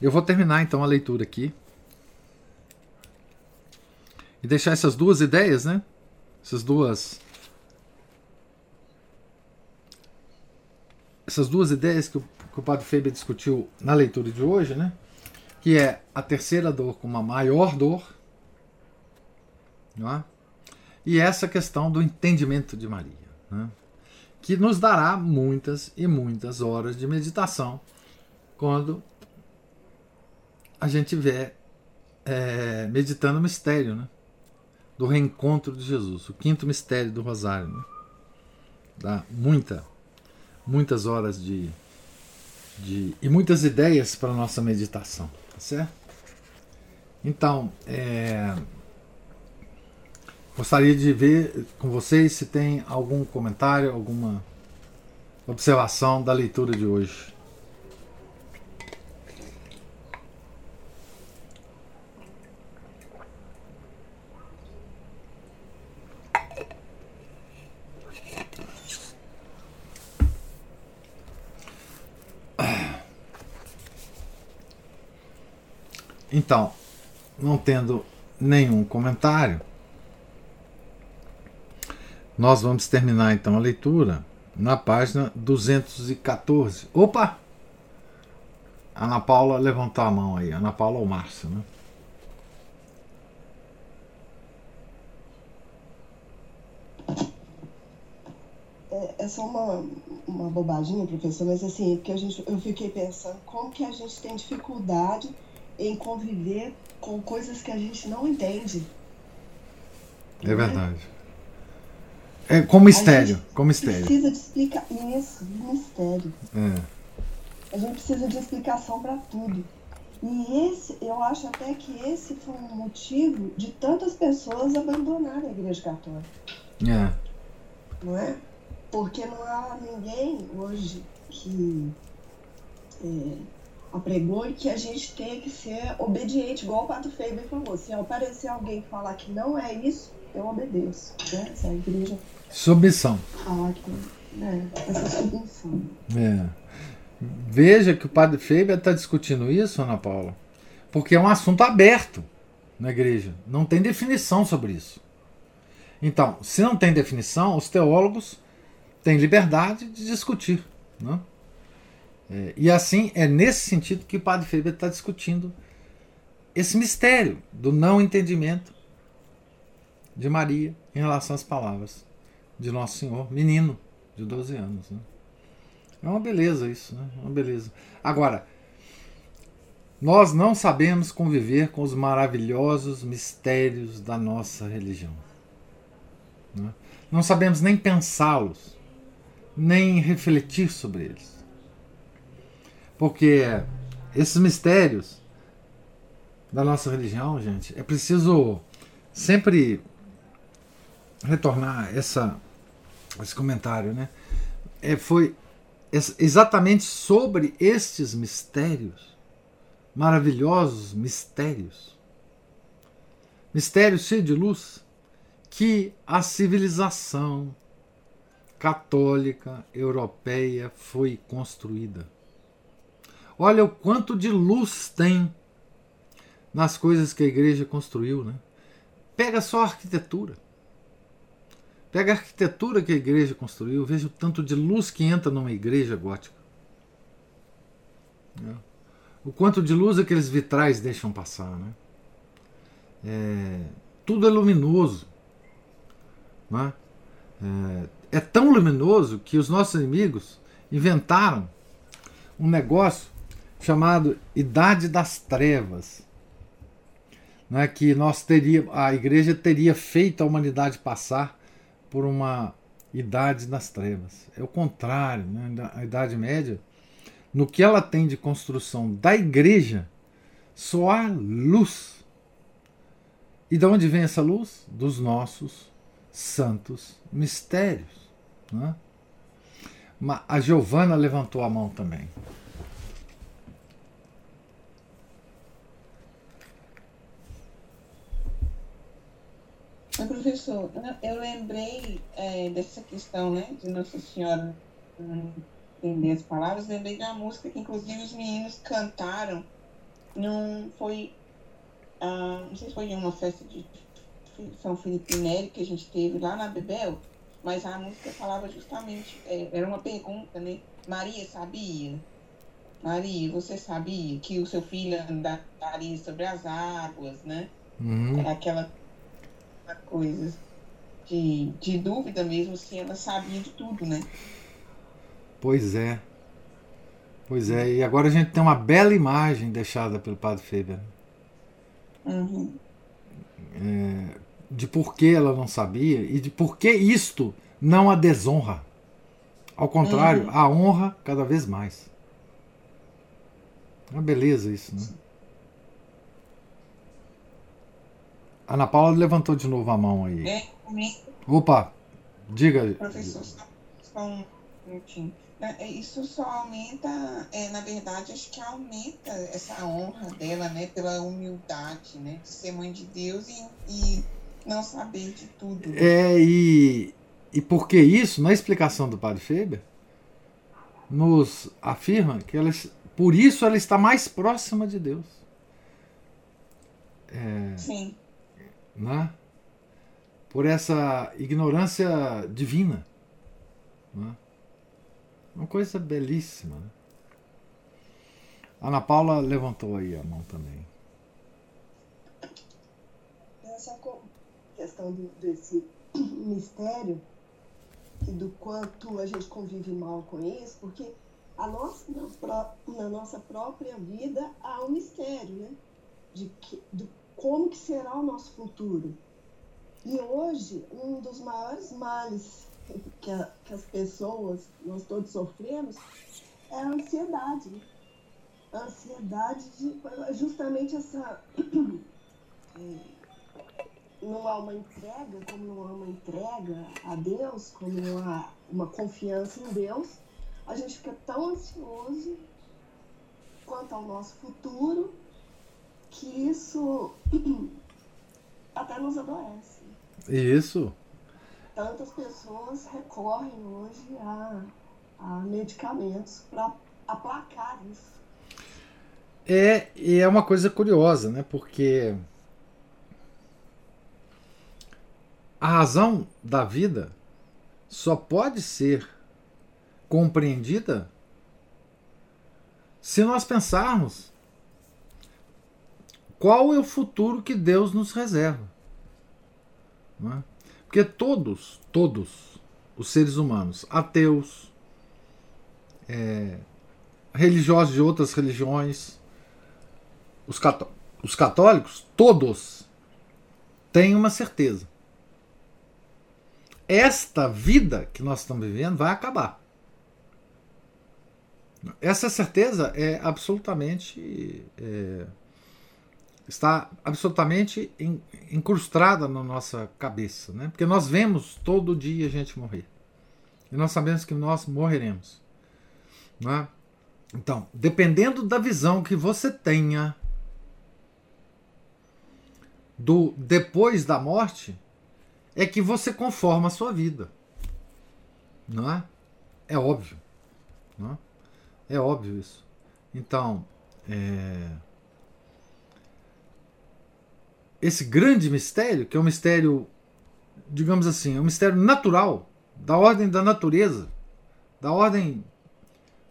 A: Eu vou terminar então a leitura aqui e deixar essas duas ideias, né? Essas duas essas duas ideias que o, que o Padre Feber discutiu na leitura de hoje, né? Que é a terceira dor como a maior dor é? E essa questão do entendimento de Maria, né? que nos dará muitas e muitas horas de meditação quando a gente estiver é, meditando o mistério né? do reencontro de Jesus, o quinto mistério do Rosário. Né? Dá muita, muitas horas de, de e muitas ideias para nossa meditação, tá certo? Então, é, Gostaria de ver com vocês se tem algum comentário, alguma observação da leitura de hoje. Então, não tendo nenhum comentário, nós vamos terminar então a leitura na página 214. Opa! Ana Paula levantou a mão aí. Ana Paula ou Márcio, né?
B: É, é só uma, uma bobaginha, professor, mas assim, porque a gente, eu fiquei pensando como que a gente tem dificuldade em conviver com coisas que a gente não entende.
A: É né? verdade. É, com mistério. Com mistério.
B: Precisa de explicar. Isso, mistério. É. A gente precisa de explicação para tudo. E esse, eu acho até que esse foi um motivo de tantas pessoas abandonarem a Igreja Católica. É. Não é? Porque não há ninguém hoje que é, apregou e que a gente tem que ser obediente, igual o Pato Faber falou. Se aparecer alguém falar que não é isso, eu obedeço. Né? Se a igreja.
A: Submissão.
B: Falar que. É, essa submissão.
A: É. Veja que o padre Faber está discutindo isso, Ana Paula, porque é um assunto aberto na igreja. Não tem definição sobre isso. Então, se não tem definição, os teólogos têm liberdade de discutir. Né? É, e assim, é nesse sentido que o padre Faber está discutindo esse mistério do não entendimento de Maria em relação às palavras de Nosso Senhor, menino de 12 anos. Né? É uma beleza isso, né? É uma beleza. Agora, nós não sabemos conviver com os maravilhosos mistérios da nossa religião. Né? Não sabemos nem pensá-los, nem refletir sobre eles. Porque esses mistérios da nossa religião, gente, é preciso sempre retornar essa, esse comentário, né? É, foi exatamente sobre estes mistérios, maravilhosos mistérios, mistérios cheios de luz, que a civilização católica europeia foi construída. Olha o quanto de luz tem nas coisas que a igreja construiu, né? Pega só a arquitetura. Pega a arquitetura que a igreja construiu, veja o tanto de luz que entra numa igreja gótica. Né? O quanto de luz aqueles vitrais deixam passar. Né? É, tudo é luminoso. Né? É, é tão luminoso que os nossos inimigos inventaram um negócio chamado Idade das Trevas. Né, que nós teria, a igreja teria feito a humanidade passar por uma idade das trevas. É o contrário, né? a Idade Média, no que ela tem de construção da igreja, só há luz. E de onde vem essa luz? Dos nossos santos mistérios. Né? A Giovana levantou a mão também.
C: Mas, professor, eu lembrei é, dessa questão né, de Nossa Senhora entender as palavras, lembrei da música que, inclusive, os meninos cantaram. Não foi. Ah, não sei se foi em uma festa de São Felipe Neri que a gente teve lá na Bebel, mas a música falava justamente. É, era uma pergunta, né? Maria sabia? Maria, você sabia que o seu filho andaria sobre as águas, né?
A: Uhum.
C: Aquela coisa de, de dúvida mesmo se ela sabia de tudo, né?
A: Pois é. Pois é, e agora a gente tem uma bela imagem deixada pelo Padre Feber.
C: Uhum.
A: É, de por que ela não sabia e de por que isto não a desonra. Ao contrário, uhum. a honra cada vez mais. É uma beleza isso, né? Ana Paula levantou de novo a mão aí.
C: É,
A: Opa, diga.
C: Professor, só um minutinho. É, é, isso só aumenta, é, na verdade, acho que aumenta essa honra dela, né? Pela humildade, né? De ser mãe de Deus e, e não saber de tudo. Né?
A: É, e, e por que isso, na explicação do Padre Feber, nos afirma que ela, por isso ela está mais próxima de Deus.
C: É, Sim
A: né? por essa ignorância divina. Né? Uma coisa belíssima. Né? Ana Paula levantou aí a mão também.
B: Essa questão do, desse [clears throat] mistério e do quanto a gente convive mal com isso, porque a nossa, na, na nossa própria vida há um mistério, né? De que, do como que será o nosso futuro. E hoje, um dos maiores males [laughs] que, a, que as pessoas, nós todos sofremos, é a ansiedade. Né? A ansiedade de justamente essa. [clears throat] É, não há uma entrega, como não há uma entrega a Deus, como não há uma confiança em Deus, a gente fica tão ansioso quanto ao nosso futuro, que isso [clears throat] até nos adoece.
A: Isso.
B: Tantas pessoas recorrem hoje a, a medicamentos para aplacar isso.
A: É, e é uma coisa curiosa, né? Porque a razão da vida só pode ser compreendida se nós pensarmos qual é o futuro que Deus nos reserva. É? Porque todos, todos os seres humanos, ateus, é, religiosos de outras religiões, os, cató os católicos, todos têm uma certeza. Esta vida que nós estamos vivendo vai acabar. Essa certeza é absolutamente. É, está absolutamente incrustada na nossa cabeça, né? Porque nós vemos todo dia a gente morrer. E nós sabemos que nós morreremos. Né? Então, dependendo da visão que você tenha do depois da morte, é que você conforma a sua vida. Não é? É óbvio. Não é? é óbvio isso. Então, é... esse grande mistério, que é um mistério, digamos assim, é um mistério natural, da ordem da natureza, da ordem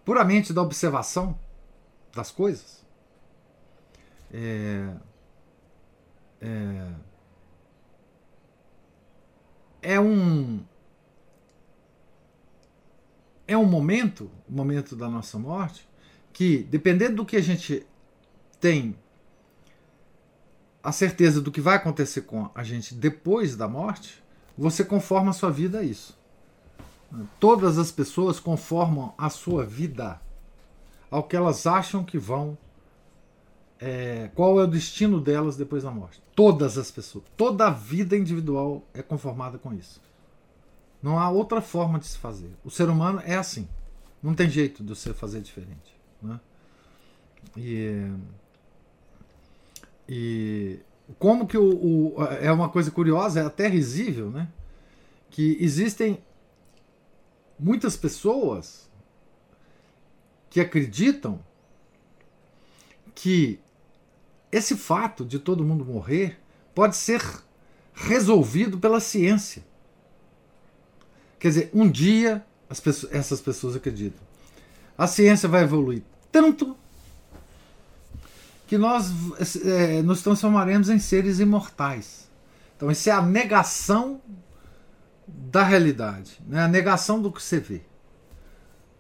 A: puramente da observação das coisas. É, é, é um é um momento, o momento da nossa morte, que dependendo do que a gente tem a certeza do que vai acontecer com a gente depois da morte, você conforma a sua vida a isso. Todas as pessoas conformam a sua vida ao que elas acham que vão. É, qual é o destino delas depois da morte? Todas as pessoas. Toda a vida individual é conformada com isso. Não há outra forma de se fazer. O ser humano é assim. Não tem jeito de você fazer diferente. Né? E, e como que o, o, é uma coisa curiosa, é até risível, né? Que existem muitas pessoas que acreditam que esse fato de todo mundo morrer pode ser resolvido pela ciência. Quer dizer, um dia pessoas, essas pessoas acreditam. A ciência vai evoluir tanto que nós é, nos transformaremos em seres imortais. Então, isso é a negação da realidade, né? a negação do que você vê.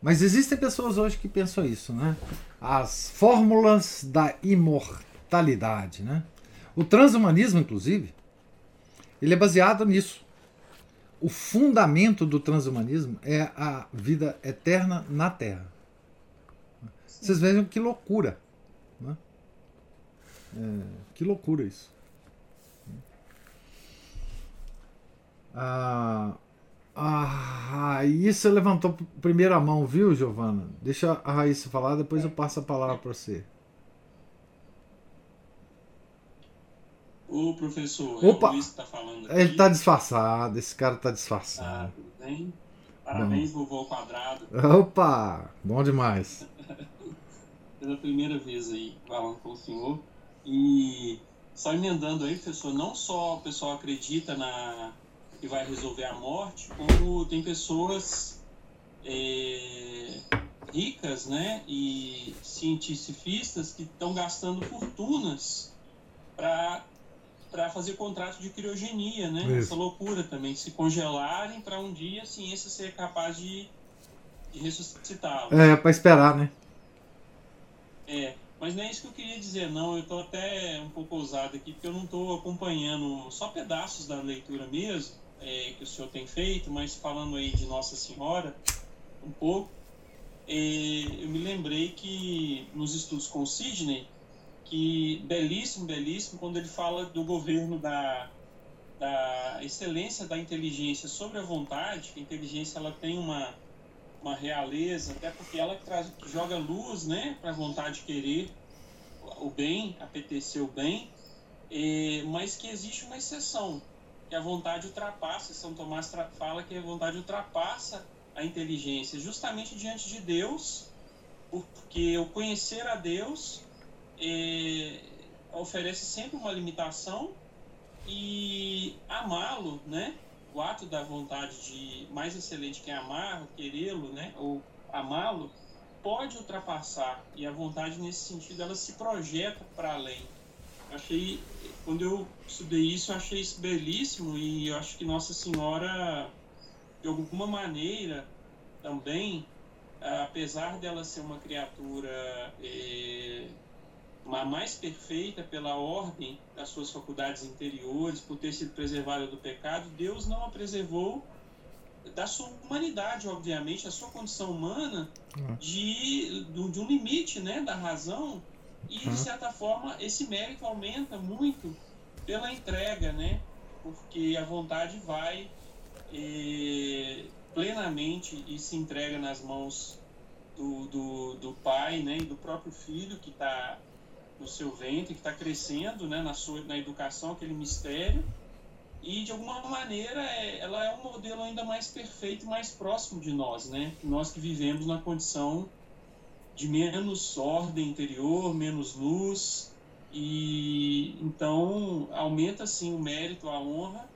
A: Mas existem pessoas hoje que pensam isso, né? As fórmulas da imortalidade, né? O transhumanismo, inclusive, ele é baseado nisso. O fundamento do transhumanismo é a vida eterna na Terra. Vocês vejam que loucura. É, que loucura isso. Ah, a Raíssa levantou primeira mão, viu, Giovana? Deixa a Raíssa falar, depois eu passo a palavra para você.
D: Ô, professor,
A: Opa, é o Luiz que tá falando aqui. Ele tá disfarçado, esse cara tá disfarçado. Ah,
D: tudo bem? Parabéns, bom. vovô quadrado.
A: Opa, bom demais. [laughs]
D: Pela primeira vez aí falando com o senhor. E só emendando aí, professor, não só o pessoal acredita na que vai resolver a morte, como tem pessoas é, ricas né, e cientificistas que estão gastando fortunas para para fazer contrato de criogenia, né? Isso. Essa loucura também, se congelarem para um dia a ciência ser capaz de, de ressuscitá-los.
A: É, para esperar, né?
D: É, mas não é isso que eu queria dizer, não. Eu estou até um pouco ousado aqui, porque eu não estou acompanhando só pedaços da leitura mesmo é, que o senhor tem feito, mas falando aí de Nossa Senhora um pouco, é, eu me lembrei que nos estudos com o Sidney, que belíssimo, belíssimo, quando ele fala do governo da, da excelência da inteligência sobre a vontade, que a inteligência ela tem uma, uma realeza, até porque ela que, traz, que joga luz né, para a vontade de querer o bem, apetecer o bem, é, mas que existe uma exceção, que a vontade ultrapassa, São Tomás fala que a vontade ultrapassa a inteligência, justamente diante de Deus, porque o conhecer a Deus é, oferece sempre uma limitação e amá-lo, né? O ato da vontade de mais excelente que amar, querê-lo, né? Ou amá-lo, pode ultrapassar e a vontade nesse sentido ela se projeta para além. Achei quando eu estudei isso, eu achei isso belíssimo e eu acho que Nossa Senhora de alguma maneira também, apesar dela ser uma criatura é, uma mais perfeita pela ordem das suas faculdades interiores, por ter sido preservada do pecado, Deus não a preservou da sua humanidade, obviamente, da sua condição humana, uhum. de, de um limite né, da razão, e de uhum. certa forma esse mérito aumenta muito pela entrega, né? Porque a vontade vai eh, plenamente e se entrega nas mãos do, do, do pai, né? E do próprio filho que está no seu ventre, que está crescendo, né? Na sua na educação, aquele mistério e de alguma maneira é, ela é um modelo ainda mais perfeito, mais próximo de nós, né? Nós que vivemos na condição de menos ordem interior, menos luz e então aumenta assim o mérito, a honra,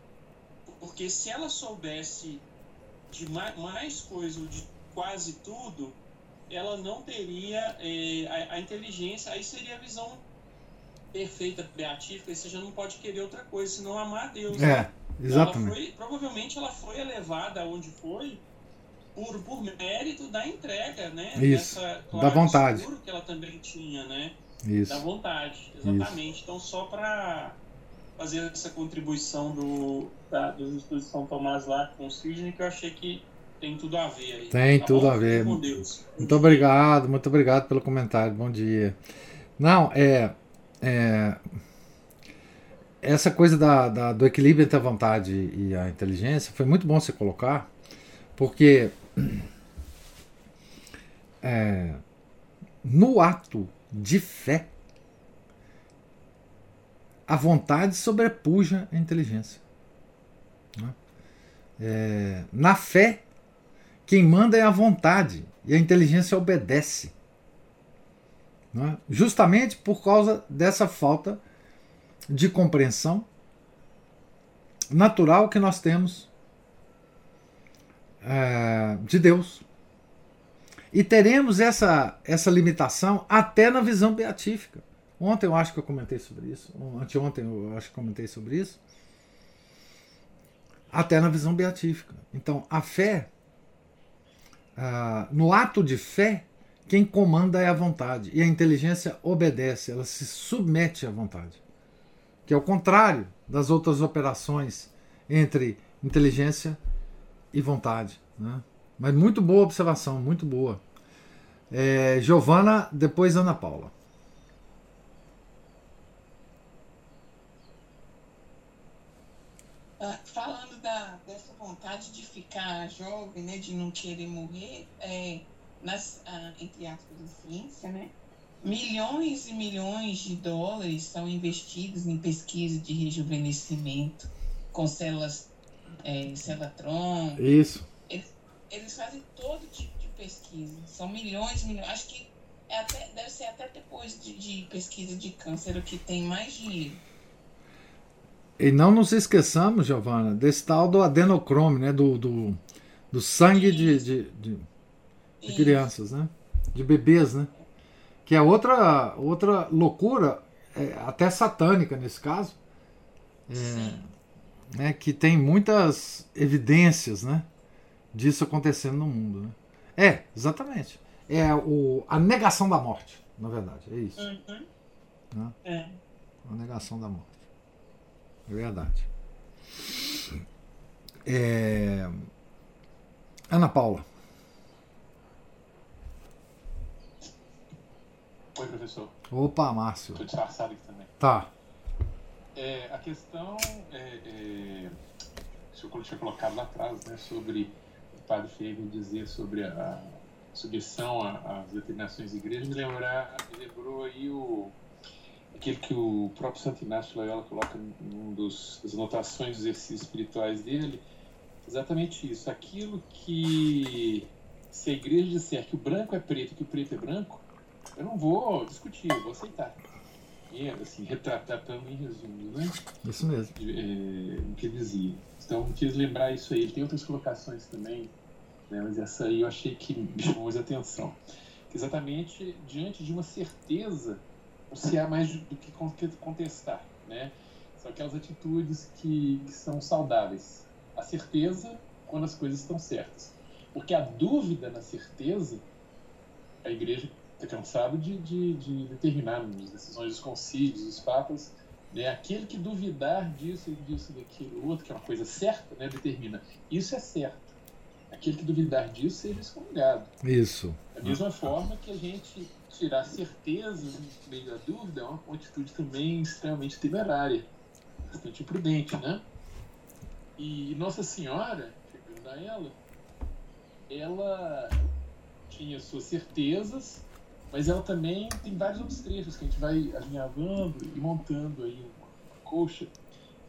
D: porque se ela soubesse de mais coisa, de quase tudo, ela não teria é, a, a inteligência, aí seria a visão perfeita, beatífica, e você já não pode querer outra coisa, senão amar a Deus.
A: É, exatamente.
D: Ela foi, provavelmente ela foi elevada aonde foi por, por mérito da entrega, né?
A: Isso, Dessa, claro, da vontade.
D: que ela também tinha, né?
A: Isso.
D: Da vontade, exatamente. Isso. Então, só para fazer essa contribuição do, dos estudos de São Tomás lá com o Sidney, que eu achei que tem tudo a ver aí.
A: Tem tá tudo bom? a ver. Com Deus. Muito obrigado, muito obrigado pelo comentário. Bom dia. Não, é é, essa coisa da, da, do equilíbrio entre a vontade e a inteligência foi muito bom você colocar, porque é, no ato de fé, a vontade sobrepuja a inteligência. Né? É, na fé, quem manda é a vontade e a inteligência obedece. É? Justamente por causa dessa falta de compreensão natural que nós temos é, de Deus. E teremos essa, essa limitação até na visão beatífica. Ontem eu acho que eu comentei sobre isso, anteontem eu acho que comentei sobre isso. Até na visão beatífica. Então, a fé, ah, no ato de fé, quem comanda é a vontade e a inteligência obedece, ela se submete à vontade. Que é o contrário das outras operações entre inteligência e vontade. Né? Mas muito boa observação, muito boa. É, Giovana, depois Ana Paula.
C: Ah, falando da, dessa vontade de ficar jovem, né, de não querer morrer, é, nas, ah, entre aspas, ciência, né? Milhões e milhões de dólares são investidos em pesquisa de rejuvenescimento com células, é, Celatron.
A: Isso.
C: Eles, eles, fazem todo tipo de pesquisa. São milhões e milhões. Acho que é até, deve ser até depois de, de pesquisa de câncer o que tem mais dinheiro.
A: E não nos esqueçamos, Giovana, desse tal do adenocrome, né? Do, do, do sangue de, de, de de crianças, né? De bebês, né? Que é outra, outra loucura, é, até satânica nesse caso, é, né? que tem muitas evidências, né? Disso acontecendo no mundo, né? É, exatamente. É o, a negação da morte, na verdade, é isso.
C: Uhum.
A: Né?
C: É.
A: A negação da morte. É verdade. É... Ana Paula.
E: Oi, professor.
A: Opa, Márcio.
E: Estou disfarçado aqui também.
A: Tá.
E: É, a questão, é, é, o senhor tinha colocado lá atrás, né, sobre Padre Feber dizer sobre a submissão às determinações da igreja, me, lembrar, me lembrou aí o, aquele que o próprio Santo Inácio Loyola coloca num dos, das anotações dos exercícios espirituais dele, exatamente isso. Aquilo que se a igreja disser que o branco é preto e que o preto é branco, eu não vou discutir, eu vou aceitar. E, assim, retratando em resumo, né?
A: Isso mesmo.
E: É, o que dizia. Então, quis lembrar isso aí. Ele tem outras colocações também, né? mas essa aí eu achei que [laughs] me chamou mais atenção. Exatamente diante de uma certeza, se há mais do que contestar, né? São aquelas atitudes que, que são saudáveis. A certeza quando as coisas estão certas. Porque a dúvida na certeza, a igreja está cansado de, de, de determinar nas decisões dos concílios, dos papas, né, aquele que duvidar disso, disso, daquilo, outro, que é uma coisa certa, né, determina isso é certo. Aquele que duvidar disso seja excomungado.
A: Isso.
E: Da mesma forma que a gente tirar certeza no meio da dúvida é uma atitude também extremamente temerária, bastante imprudente, né? E Nossa Senhora, chegando a ela, ela tinha suas certezas, mas ela também tem vários outros trechos que a gente vai alinhavando e montando aí uma, uma coxa,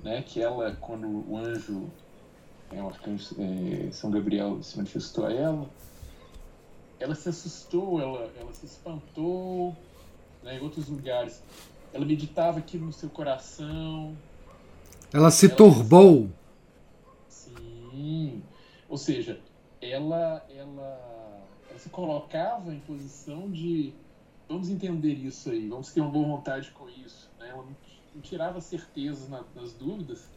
E: né? Que ela, quando o anjo, é, o arcanjo é, São Gabriel se manifestou a ela, ela se assustou, ela, ela se espantou, né? Em outros lugares, ela meditava aquilo no seu coração.
A: Ela se ela, turbou.
E: Sim, ou seja, ela, ela, ela se colocava em posição de vamos entender isso aí, vamos ter uma boa vontade com isso. Né? Ela não tirava certezas na, nas dúvidas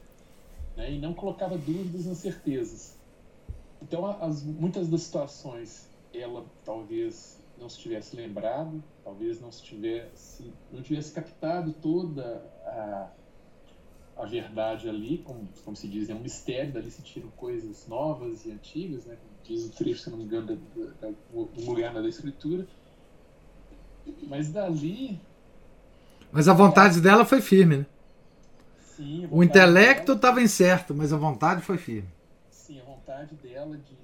E: né? e não colocava dúvidas nas certezas. Então, as, muitas das situações ela talvez não se tivesse lembrado, talvez não se tivesse, não tivesse captado toda a, a verdade ali, como, como se diz, é um mistério, dali se tiram coisas novas e antigas, né? diz o trecho, se não me engano, da, da, da, lugar da escritura. Mas dali.
A: Mas a vontade dela foi firme, né?
E: Sim,
A: o intelecto estava incerto, mas a vontade foi firme.
E: Sim, a vontade dela de,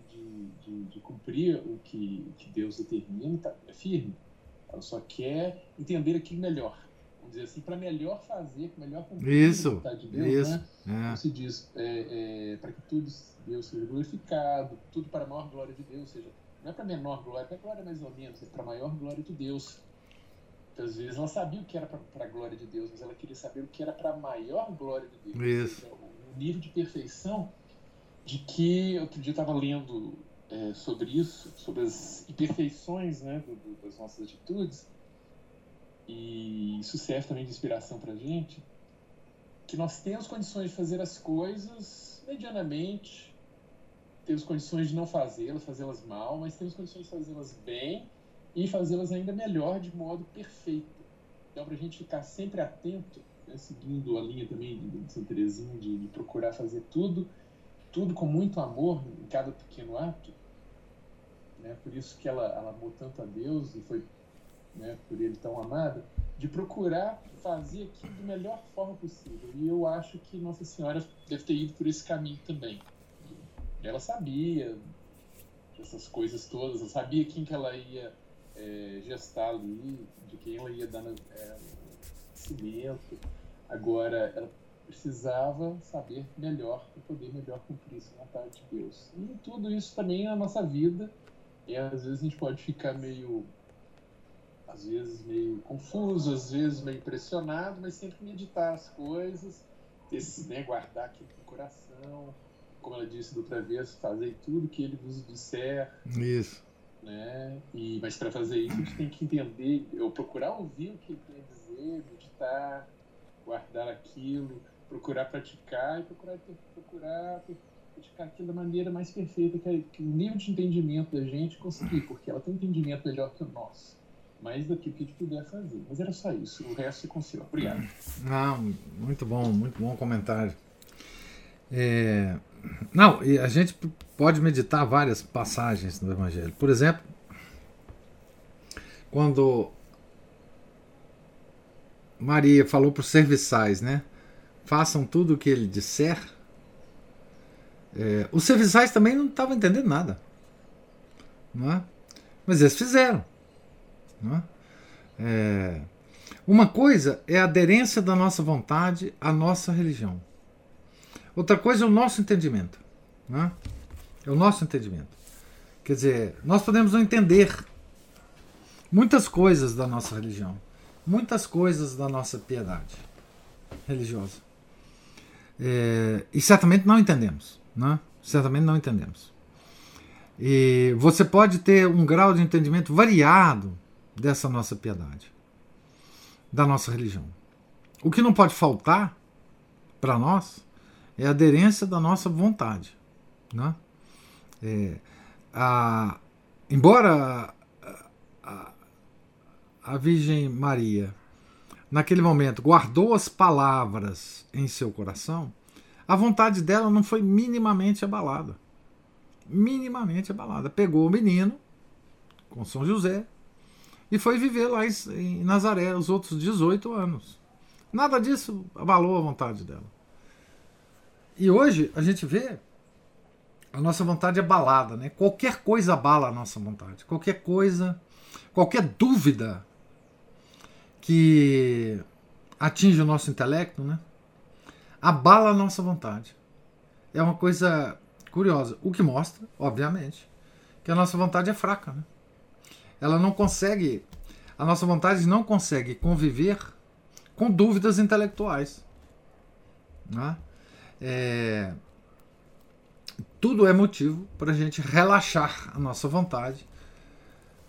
E: de, de, cumprir o que, que Deus determina tá, é firme. Ela só quer entender aquilo melhor. Vamos dizer assim, para melhor fazer, melhor cumprir
A: isso,
E: a vontade de Deus.
A: Isso,
E: né?
A: é.
E: Como se diz, é, é, para que tudo Deus seja glorificado, tudo para a maior glória de Deus, seja, não é para menor glória, para glória mais ou menos, é para a maior glória de Deus. Então, às vezes ela sabia o que era para a glória de Deus, mas ela queria saber o que era para a maior glória de Deus.
A: Isso.
E: Seja, o nível de perfeição de que outro dia eu estava lendo é, sobre isso, sobre as imperfeições né, do, do, das nossas atitudes, e isso serve também de inspiração para a gente, que nós temos condições de fazer as coisas medianamente, temos condições de não fazê-las, fazê-las mal, mas temos condições de fazê-las bem e fazê-las ainda melhor de modo perfeito. Então, para a gente ficar sempre atento, né, seguindo a linha também de, Santa Teresinha, de, de, procurar fazer tudo, tudo com muito amor em cada pequeno ato, né, por isso que ela, ela amou tanto a Deus e foi né, por ele tão amada, de procurar fazer aquilo da melhor forma possível. E eu acho que Nossa Senhora deve ter ido por esse caminho também ela sabia essas coisas todas, ela sabia quem que ela ia é, gestar ali, de quem ela ia dar é, cimento. Agora, ela precisava saber melhor para poder melhor cumprir essa vontade de Deus. E tudo isso também na nossa vida. E às vezes a gente pode ficar meio às vezes meio confuso, às vezes meio impressionado, mas sempre meditar as coisas, esse, né, guardar aquilo no coração, como ela disse da outra vez, fazer tudo que ele vos disser.
A: Isso.
E: Né? E, mas para fazer isso, a gente tem que entender, ou procurar ouvir o que ele tem a dizer, meditar, guardar aquilo, procurar praticar e procurar, procurar praticar aquilo da maneira mais perfeita que, que o nível de entendimento da gente conseguir, porque ela tem um entendimento melhor que o nosso mais do que a gente puder fazer. Mas era só isso. O resto é com o. Obrigado.
A: Não, muito bom, muito bom comentário. É, não, e a gente pode meditar várias passagens do Evangelho. Por exemplo, quando Maria falou para os serviçais, né? Façam tudo o que ele disser. É, os serviçais também não estavam entendendo nada. Não é? Mas eles fizeram. Não é? É, uma coisa é a aderência da nossa vontade à nossa religião. Outra coisa é o nosso entendimento. Não é? é o nosso entendimento. Quer dizer, nós podemos não entender muitas coisas da nossa religião, muitas coisas da nossa piedade religiosa. É, e certamente não entendemos. Né? Certamente não entendemos. E você pode ter um grau de entendimento variado dessa nossa piedade, da nossa religião. O que não pode faltar para nós é a aderência da nossa vontade. Né? É, a, embora a, a, a Virgem Maria, naquele momento, guardou as palavras em seu coração, a vontade dela não foi minimamente abalada. Minimamente abalada. Pegou o menino, com São José, e foi viver lá em Nazaré os outros 18 anos. Nada disso abalou a vontade dela. E hoje a gente vê a nossa vontade abalada, né? Qualquer coisa abala a nossa vontade. Qualquer coisa, qualquer dúvida que atinge o nosso intelecto, né? abala a nossa vontade. É uma coisa curiosa. O que mostra, obviamente, que a nossa vontade é fraca. Né? Ela não consegue, a nossa vontade não consegue conviver com dúvidas intelectuais. Né? É, tudo é motivo para a gente relaxar a nossa vontade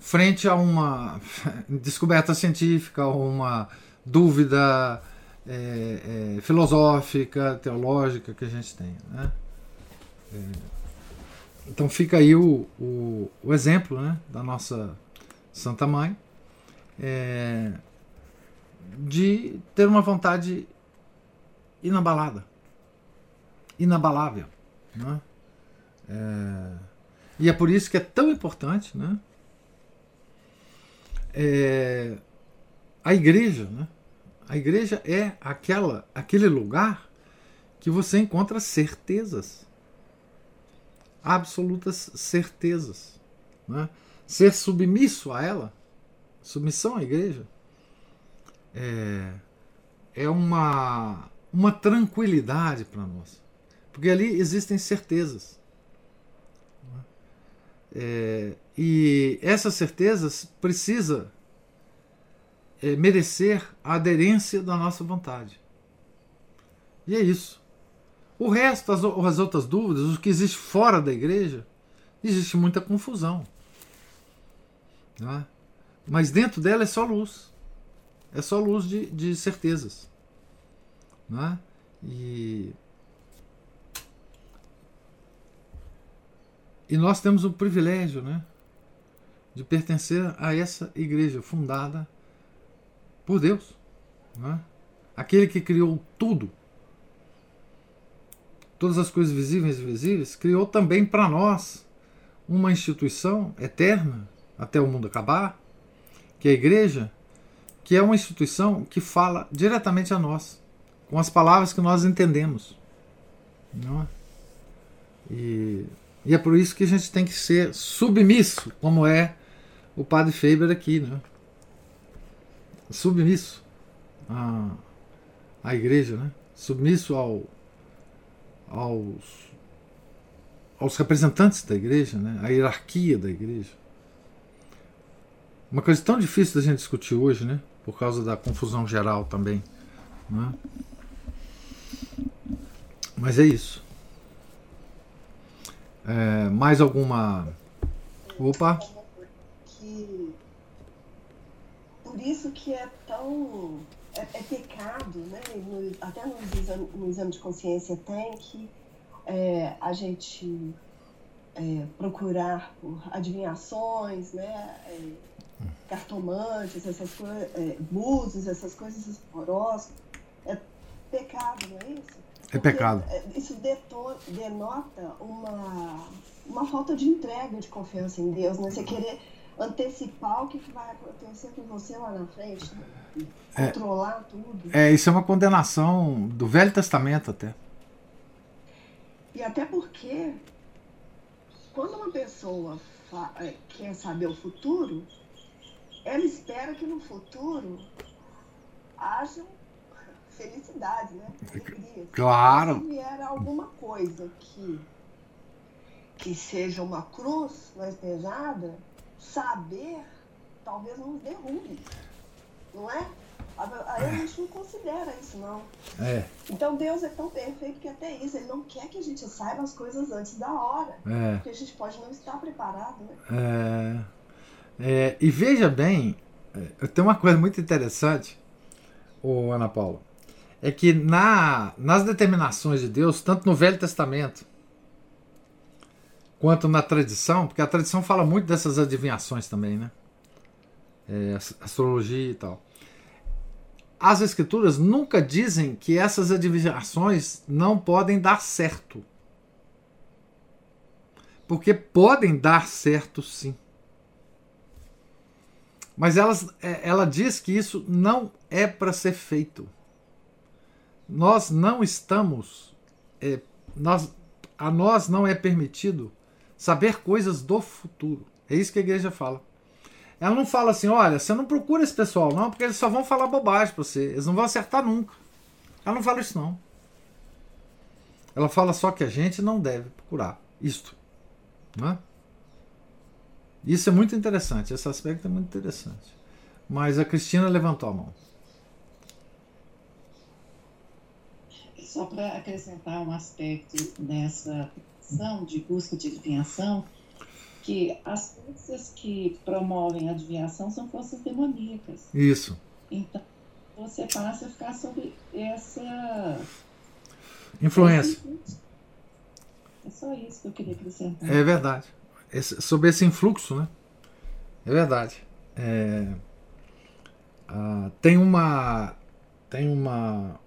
A: frente a uma [laughs] descoberta científica uma dúvida é, é, filosófica, teológica que a gente tem. Né? É, então fica aí o, o, o, exemplo né, da nossa Santa Mãe é, de ter uma vontade inabalada, inabalável. Né? É, e é por isso que é tão importante né, é, a igreja, né? A igreja é aquela, aquele lugar que você encontra certezas. Absolutas certezas. Né? Ser submisso a ela, submissão à igreja, é, é uma, uma tranquilidade para nós. Porque ali existem certezas. É, e essas certezas precisa é, merecer a aderência da nossa vontade. E é isso. O resto, as, as outras dúvidas, o que existe fora da igreja, existe muita confusão. É? Mas dentro dela é só luz. É só luz de, de certezas. É? E, e nós temos o privilégio né, de pertencer a essa igreja fundada por Deus. Né? Aquele que criou tudo, todas as coisas visíveis e invisíveis, criou também para nós uma instituição eterna até o mundo acabar, que é a igreja, que é uma instituição que fala diretamente a nós, com as palavras que nós entendemos. Não é? E, e é por isso que a gente tem que ser submisso, como é o padre Faber aqui. Né? submisso à, à igreja, né? submisso ao, aos, aos representantes da igreja, né? à hierarquia da igreja. Uma coisa tão difícil da gente discutir hoje, né? por causa da confusão geral também. Né? Mas é isso. É, mais alguma. Opa!
B: por isso que é tão. É, é pecado, né? No, até no exame, no exame de consciência tem que é, a gente é, procurar por adivinhações, né? É, cartomantes, essas coisas, é, essas coisas horoscopos. É pecado, não é isso?
A: É pecado.
B: É, isso denota uma, uma falta de entrega de confiança em Deus, né? Você querer antecipar o que, que vai acontecer com você lá na frente, né? controlar tudo.
A: É, isso é uma condenação do Velho Testamento até.
B: E até porque, quando uma pessoa é, quer saber o futuro, ela espera que no futuro haja felicidade, né? Alegria.
A: Claro.
B: Se vier alguma coisa que, que seja uma cruz mais pesada, saber talvez nos derrube. Não é? Aí a gente não considera isso, não.
A: É.
B: Então Deus é tão perfeito que até isso, Ele não quer que a gente saiba as coisas antes da hora.
A: É.
B: Porque a gente pode não estar preparado, né?
A: É. é e veja bem, é, tem uma coisa muito interessante, ô Ana Paula, é que na, nas determinações de Deus, tanto no Velho Testamento quanto na tradição, porque a tradição fala muito dessas adivinhações também, né? É, astrologia e tal as escrituras nunca dizem que essas adivinhações não podem dar certo. Porque podem dar certo sim. Mas elas, é, ela diz que isso não é para ser feito. Nós não estamos. É, nós, a nós não é permitido saber coisas do futuro. É isso que a igreja fala. Ela não fala assim, olha, você não procura esse pessoal, não, porque eles só vão falar bobagem pra você. Eles não vão acertar nunca. Ela não fala isso, não. Ela fala só que a gente não deve procurar isto. Né? Isso é muito interessante, esse aspecto é muito interessante. Mas a Cristina levantou a mão.
F: Só para acrescentar um aspecto nessa ação de busca de adivinhação, que as forças que promovem a adivinhação são forças demoníacas.
A: Isso.
F: Então, você passa a ficar sob essa
A: influência.
F: É só isso que eu queria acrescentar.
A: É verdade. Esse, sobre esse influxo, né? É verdade. É, ah, tem uma. Tem uma.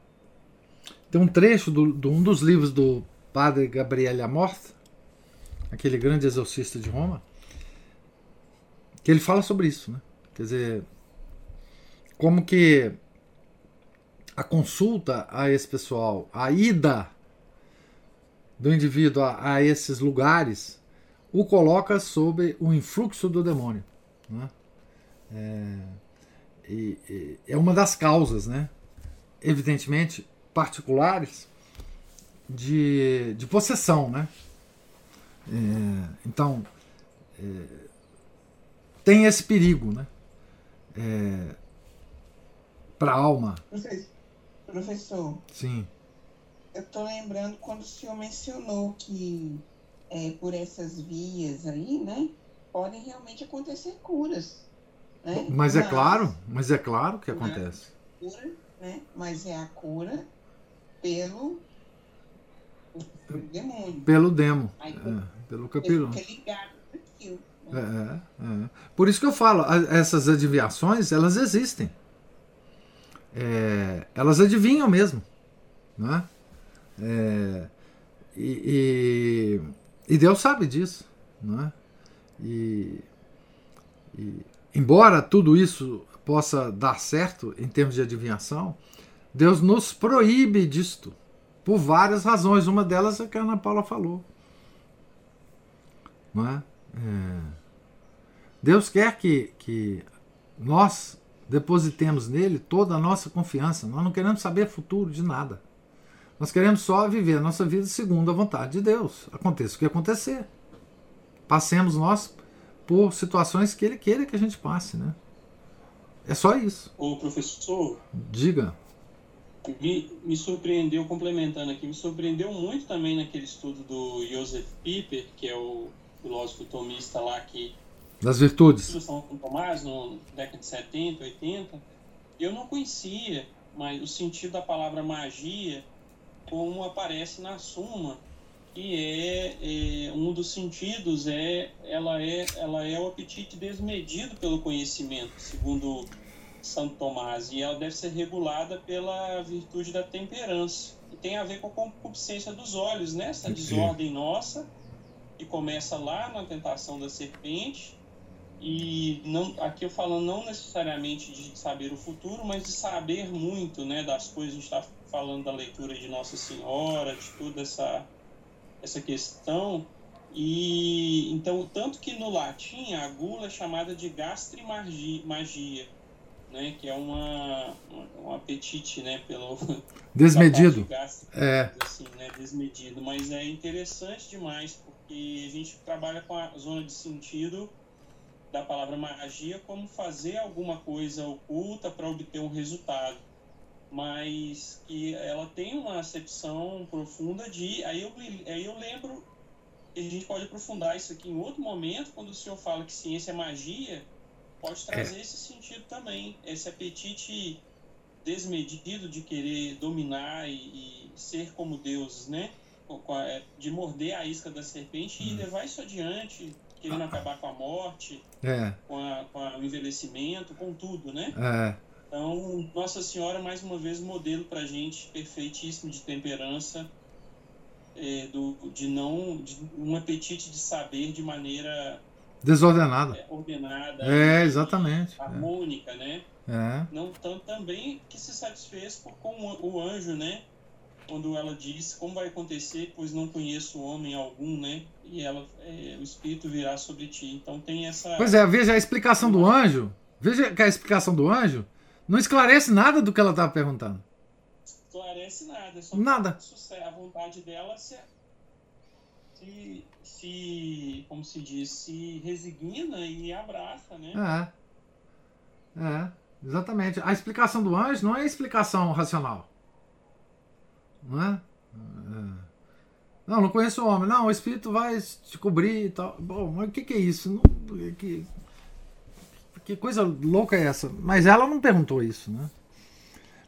A: Tem um trecho de do, do, um dos livros do padre Gabriele Amorth, aquele grande exorcista de Roma, que ele fala sobre isso, né? Quer dizer, como que a consulta a esse pessoal, a ida do indivíduo a, a esses lugares, o coloca sob o influxo do demônio. Né? É, e, e, é uma das causas, né? evidentemente particulares, de, de possessão. Né? É, então, é, tem esse perigo, né? É, para a alma.
C: Professor.
A: Sim.
C: Eu estou lembrando quando o senhor mencionou que é, por essas vias aí, né, podem realmente acontecer curas. Né?
A: Mas, é claro, mas é claro que acontece.
C: Cura, né? Mas é a cura pelo demônio.
A: Pelo demo. Aí, é, pelo capirão. É, é, é. Por isso que eu falo, essas adivinhações, elas existem. É, elas adivinham mesmo. Né? É, e, e, e, Deus sabe disso. Né? E, e, embora tudo isso possa dar certo em termos de adivinhação, Deus nos proíbe disto. Por várias razões. Uma delas é que a Ana Paula falou. Não é? é. Deus quer que, que nós depositemos nele toda a nossa confiança. Nós não queremos saber futuro de nada. Nós queremos só viver a nossa vida segundo a vontade de Deus. Aconteça o que acontecer. Passemos nós por situações que Ele queira que a gente passe, né? É só isso.
D: O professor.
A: Diga
D: me, me surpreendeu, complementando aqui, me surpreendeu muito também naquele estudo do Joseph Pieper, que é o filósofo tomista lá que.
A: Das virtudes.
D: São Tomás, no década de 70, 80. Eu não conhecia mas o sentido da palavra magia como aparece na Suma, que é, é, um dos sentidos é ela é ela é o apetite desmedido pelo conhecimento, segundo Santo Tomás, e ela deve ser regulada pela virtude da temperança, que tem a ver com a concupiscência dos olhos, né? Essa desordem nossa, que começa lá na tentação da serpente, e não, aqui eu falando não necessariamente de saber o futuro, mas de saber muito, né, das coisas, a gente está falando da leitura de Nossa Senhora, de toda essa essa questão. E então, tanto que no latim a gula é chamada de gastrimagia, né, que é uma, um apetite, né, pelo [laughs]
A: desmedido.
D: é. Assim, né, desmedido, mas é interessante demais porque a gente trabalha com a zona de sentido da palavra magia como fazer alguma coisa oculta para obter um resultado mas que ela tem uma acepção profunda de. Aí eu, aí eu lembro, a gente pode aprofundar isso aqui em outro momento, quando o senhor fala que ciência é magia, pode trazer é. esse sentido também, esse apetite desmedido de querer dominar e, e ser como deuses, né? É, de morder a isca da serpente hum. e levar isso adiante, querendo acabar com a morte,
A: é.
D: com, a, com a, o envelhecimento, com tudo, né?
A: É.
D: Então, Nossa Senhora, mais uma vez, modelo para gente perfeitíssimo de temperança, é, do, de não. De um apetite de saber de maneira.
A: Desordenada.
D: É, ordenada.
A: É, exatamente.
D: É. Harmônica,
A: é.
D: né?
A: É.
D: Não tanto também que se satisfez por, com o anjo, né? Quando ela diz como vai acontecer, pois não conheço homem algum, né? E ela, é, o Espírito virá sobre ti. Então tem essa.
A: Pois é, veja a explicação do anjo. Veja que a explicação do anjo não esclarece nada do que ela estava perguntando.
D: Esclarece nada. Só
A: nada.
D: A vontade dela se, se, se, como se diz, se resigna e abraça,
A: né? É. É, exatamente. A explicação do anjo não é explicação racional. Não é? é. Não, não conheço o homem. Não, o espírito vai te cobrir e tal. Bom, mas o que, que é isso? Não, que, que coisa louca é essa? Mas ela não perguntou isso, né?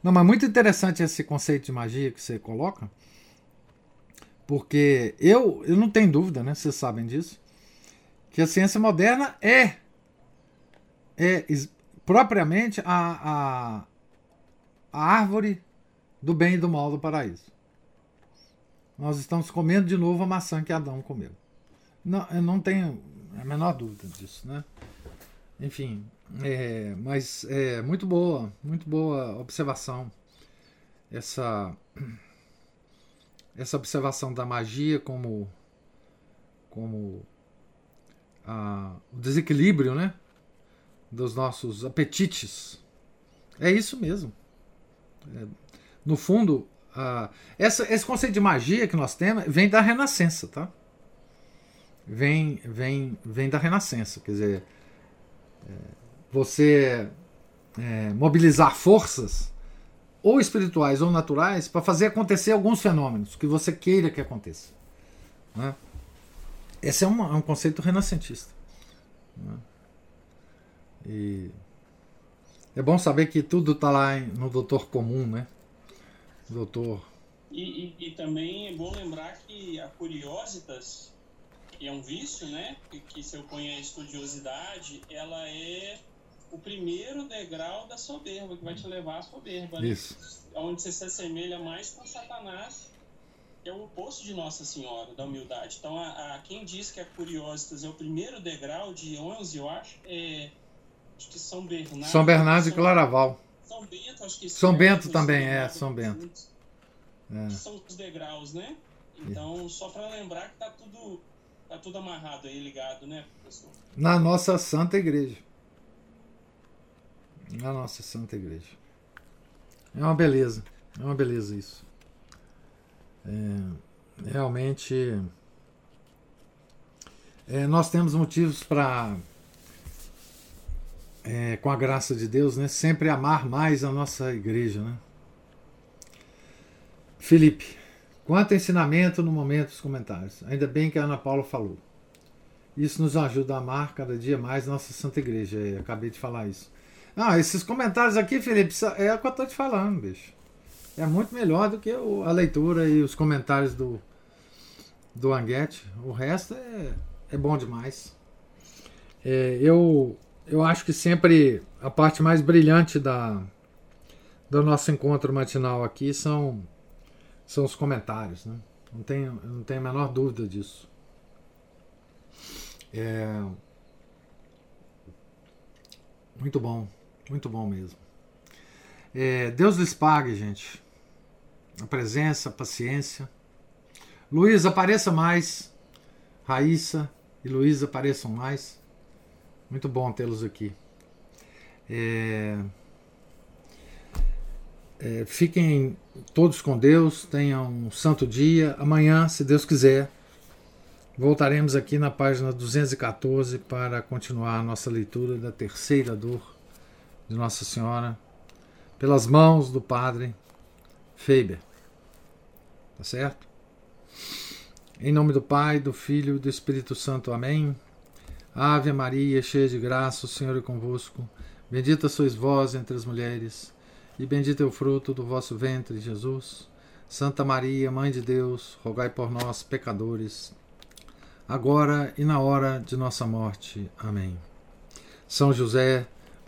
A: Não, mas muito interessante esse conceito de magia que você coloca, porque eu, eu não tenho dúvida, né? Vocês sabem disso, que a ciência moderna é, é propriamente a, a, a árvore do bem e do mal do paraíso. Nós estamos comendo de novo a maçã que Adão comeu. Não, eu não tenho a menor dúvida disso, né? Enfim, é, mas é muito boa, muito boa observação. Essa essa observação da magia como como a, o desequilíbrio, né, dos nossos apetites. É isso mesmo. É, no fundo, essa, esse conceito de magia que nós temos vem da Renascença, tá? Vem, vem, vem da Renascença, quer dizer, você é, mobilizar forças, ou espirituais ou naturais, para fazer acontecer alguns fenômenos que você queira que aconteça. Né? Esse é um, é um conceito renascentista. Né? E é bom saber que tudo está lá no doutor comum, né? Doutor.
D: E, e, e, também é bom lembrar que a curiositas, que é um vício, né? Que, que se opõe à estudiosidade, ela é o primeiro degrau da soberba, que vai te levar à soberba. Né?
A: Isso.
D: Onde você se assemelha mais com Satanás, que é o oposto de Nossa Senhora, da humildade. Então, a, a quem diz que a Curiositas é o primeiro degrau de 11, eu acho, é. Acho que São Bernardo.
A: São Bernardo e Claraval.
D: São Bento, acho que
A: São Bento também, é, São Bento.
D: É. São os degraus, né? Então, só para lembrar que tá tudo, tá tudo amarrado aí, ligado, né, professor?
A: Na nossa Santa Igreja na nossa Santa Igreja. É uma beleza, é uma beleza isso. É, realmente, é, nós temos motivos para, é, com a graça de Deus, né, sempre amar mais a nossa igreja. Né? Felipe, quanto ensinamento no momento dos comentários. Ainda bem que a Ana Paula falou. Isso nos ajuda a amar cada dia mais nossa Santa Igreja. Eu acabei de falar isso. Ah, esses comentários aqui, Felipe, é o que eu tô te falando, bicho. É muito melhor do que a leitura e os comentários do, do Anguete. O resto é, é bom demais. É, eu, eu acho que sempre a parte mais brilhante da, do nosso encontro matinal aqui são, são os comentários. Né? Não, tenho, não tenho a menor dúvida disso. É, muito bom. Muito bom mesmo. É, Deus lhes pague, gente. A presença, a paciência. Luiz, apareça mais. Raíssa e Luiz apareçam mais. Muito bom tê-los aqui. É... É, fiquem todos com Deus, tenham um santo dia. Amanhã, se Deus quiser, voltaremos aqui na página 214 para continuar a nossa leitura da terceira dor de Nossa Senhora, pelas mãos do Padre Faber. Tá certo? Em nome do Pai, do Filho e do Espírito Santo. Amém. Ave Maria, cheia de graça, o Senhor é convosco. Bendita sois vós entre as mulheres e bendito é o fruto do vosso ventre, Jesus. Santa Maria, Mãe de Deus, rogai por nós, pecadores, agora e na hora de nossa morte. Amém. São José,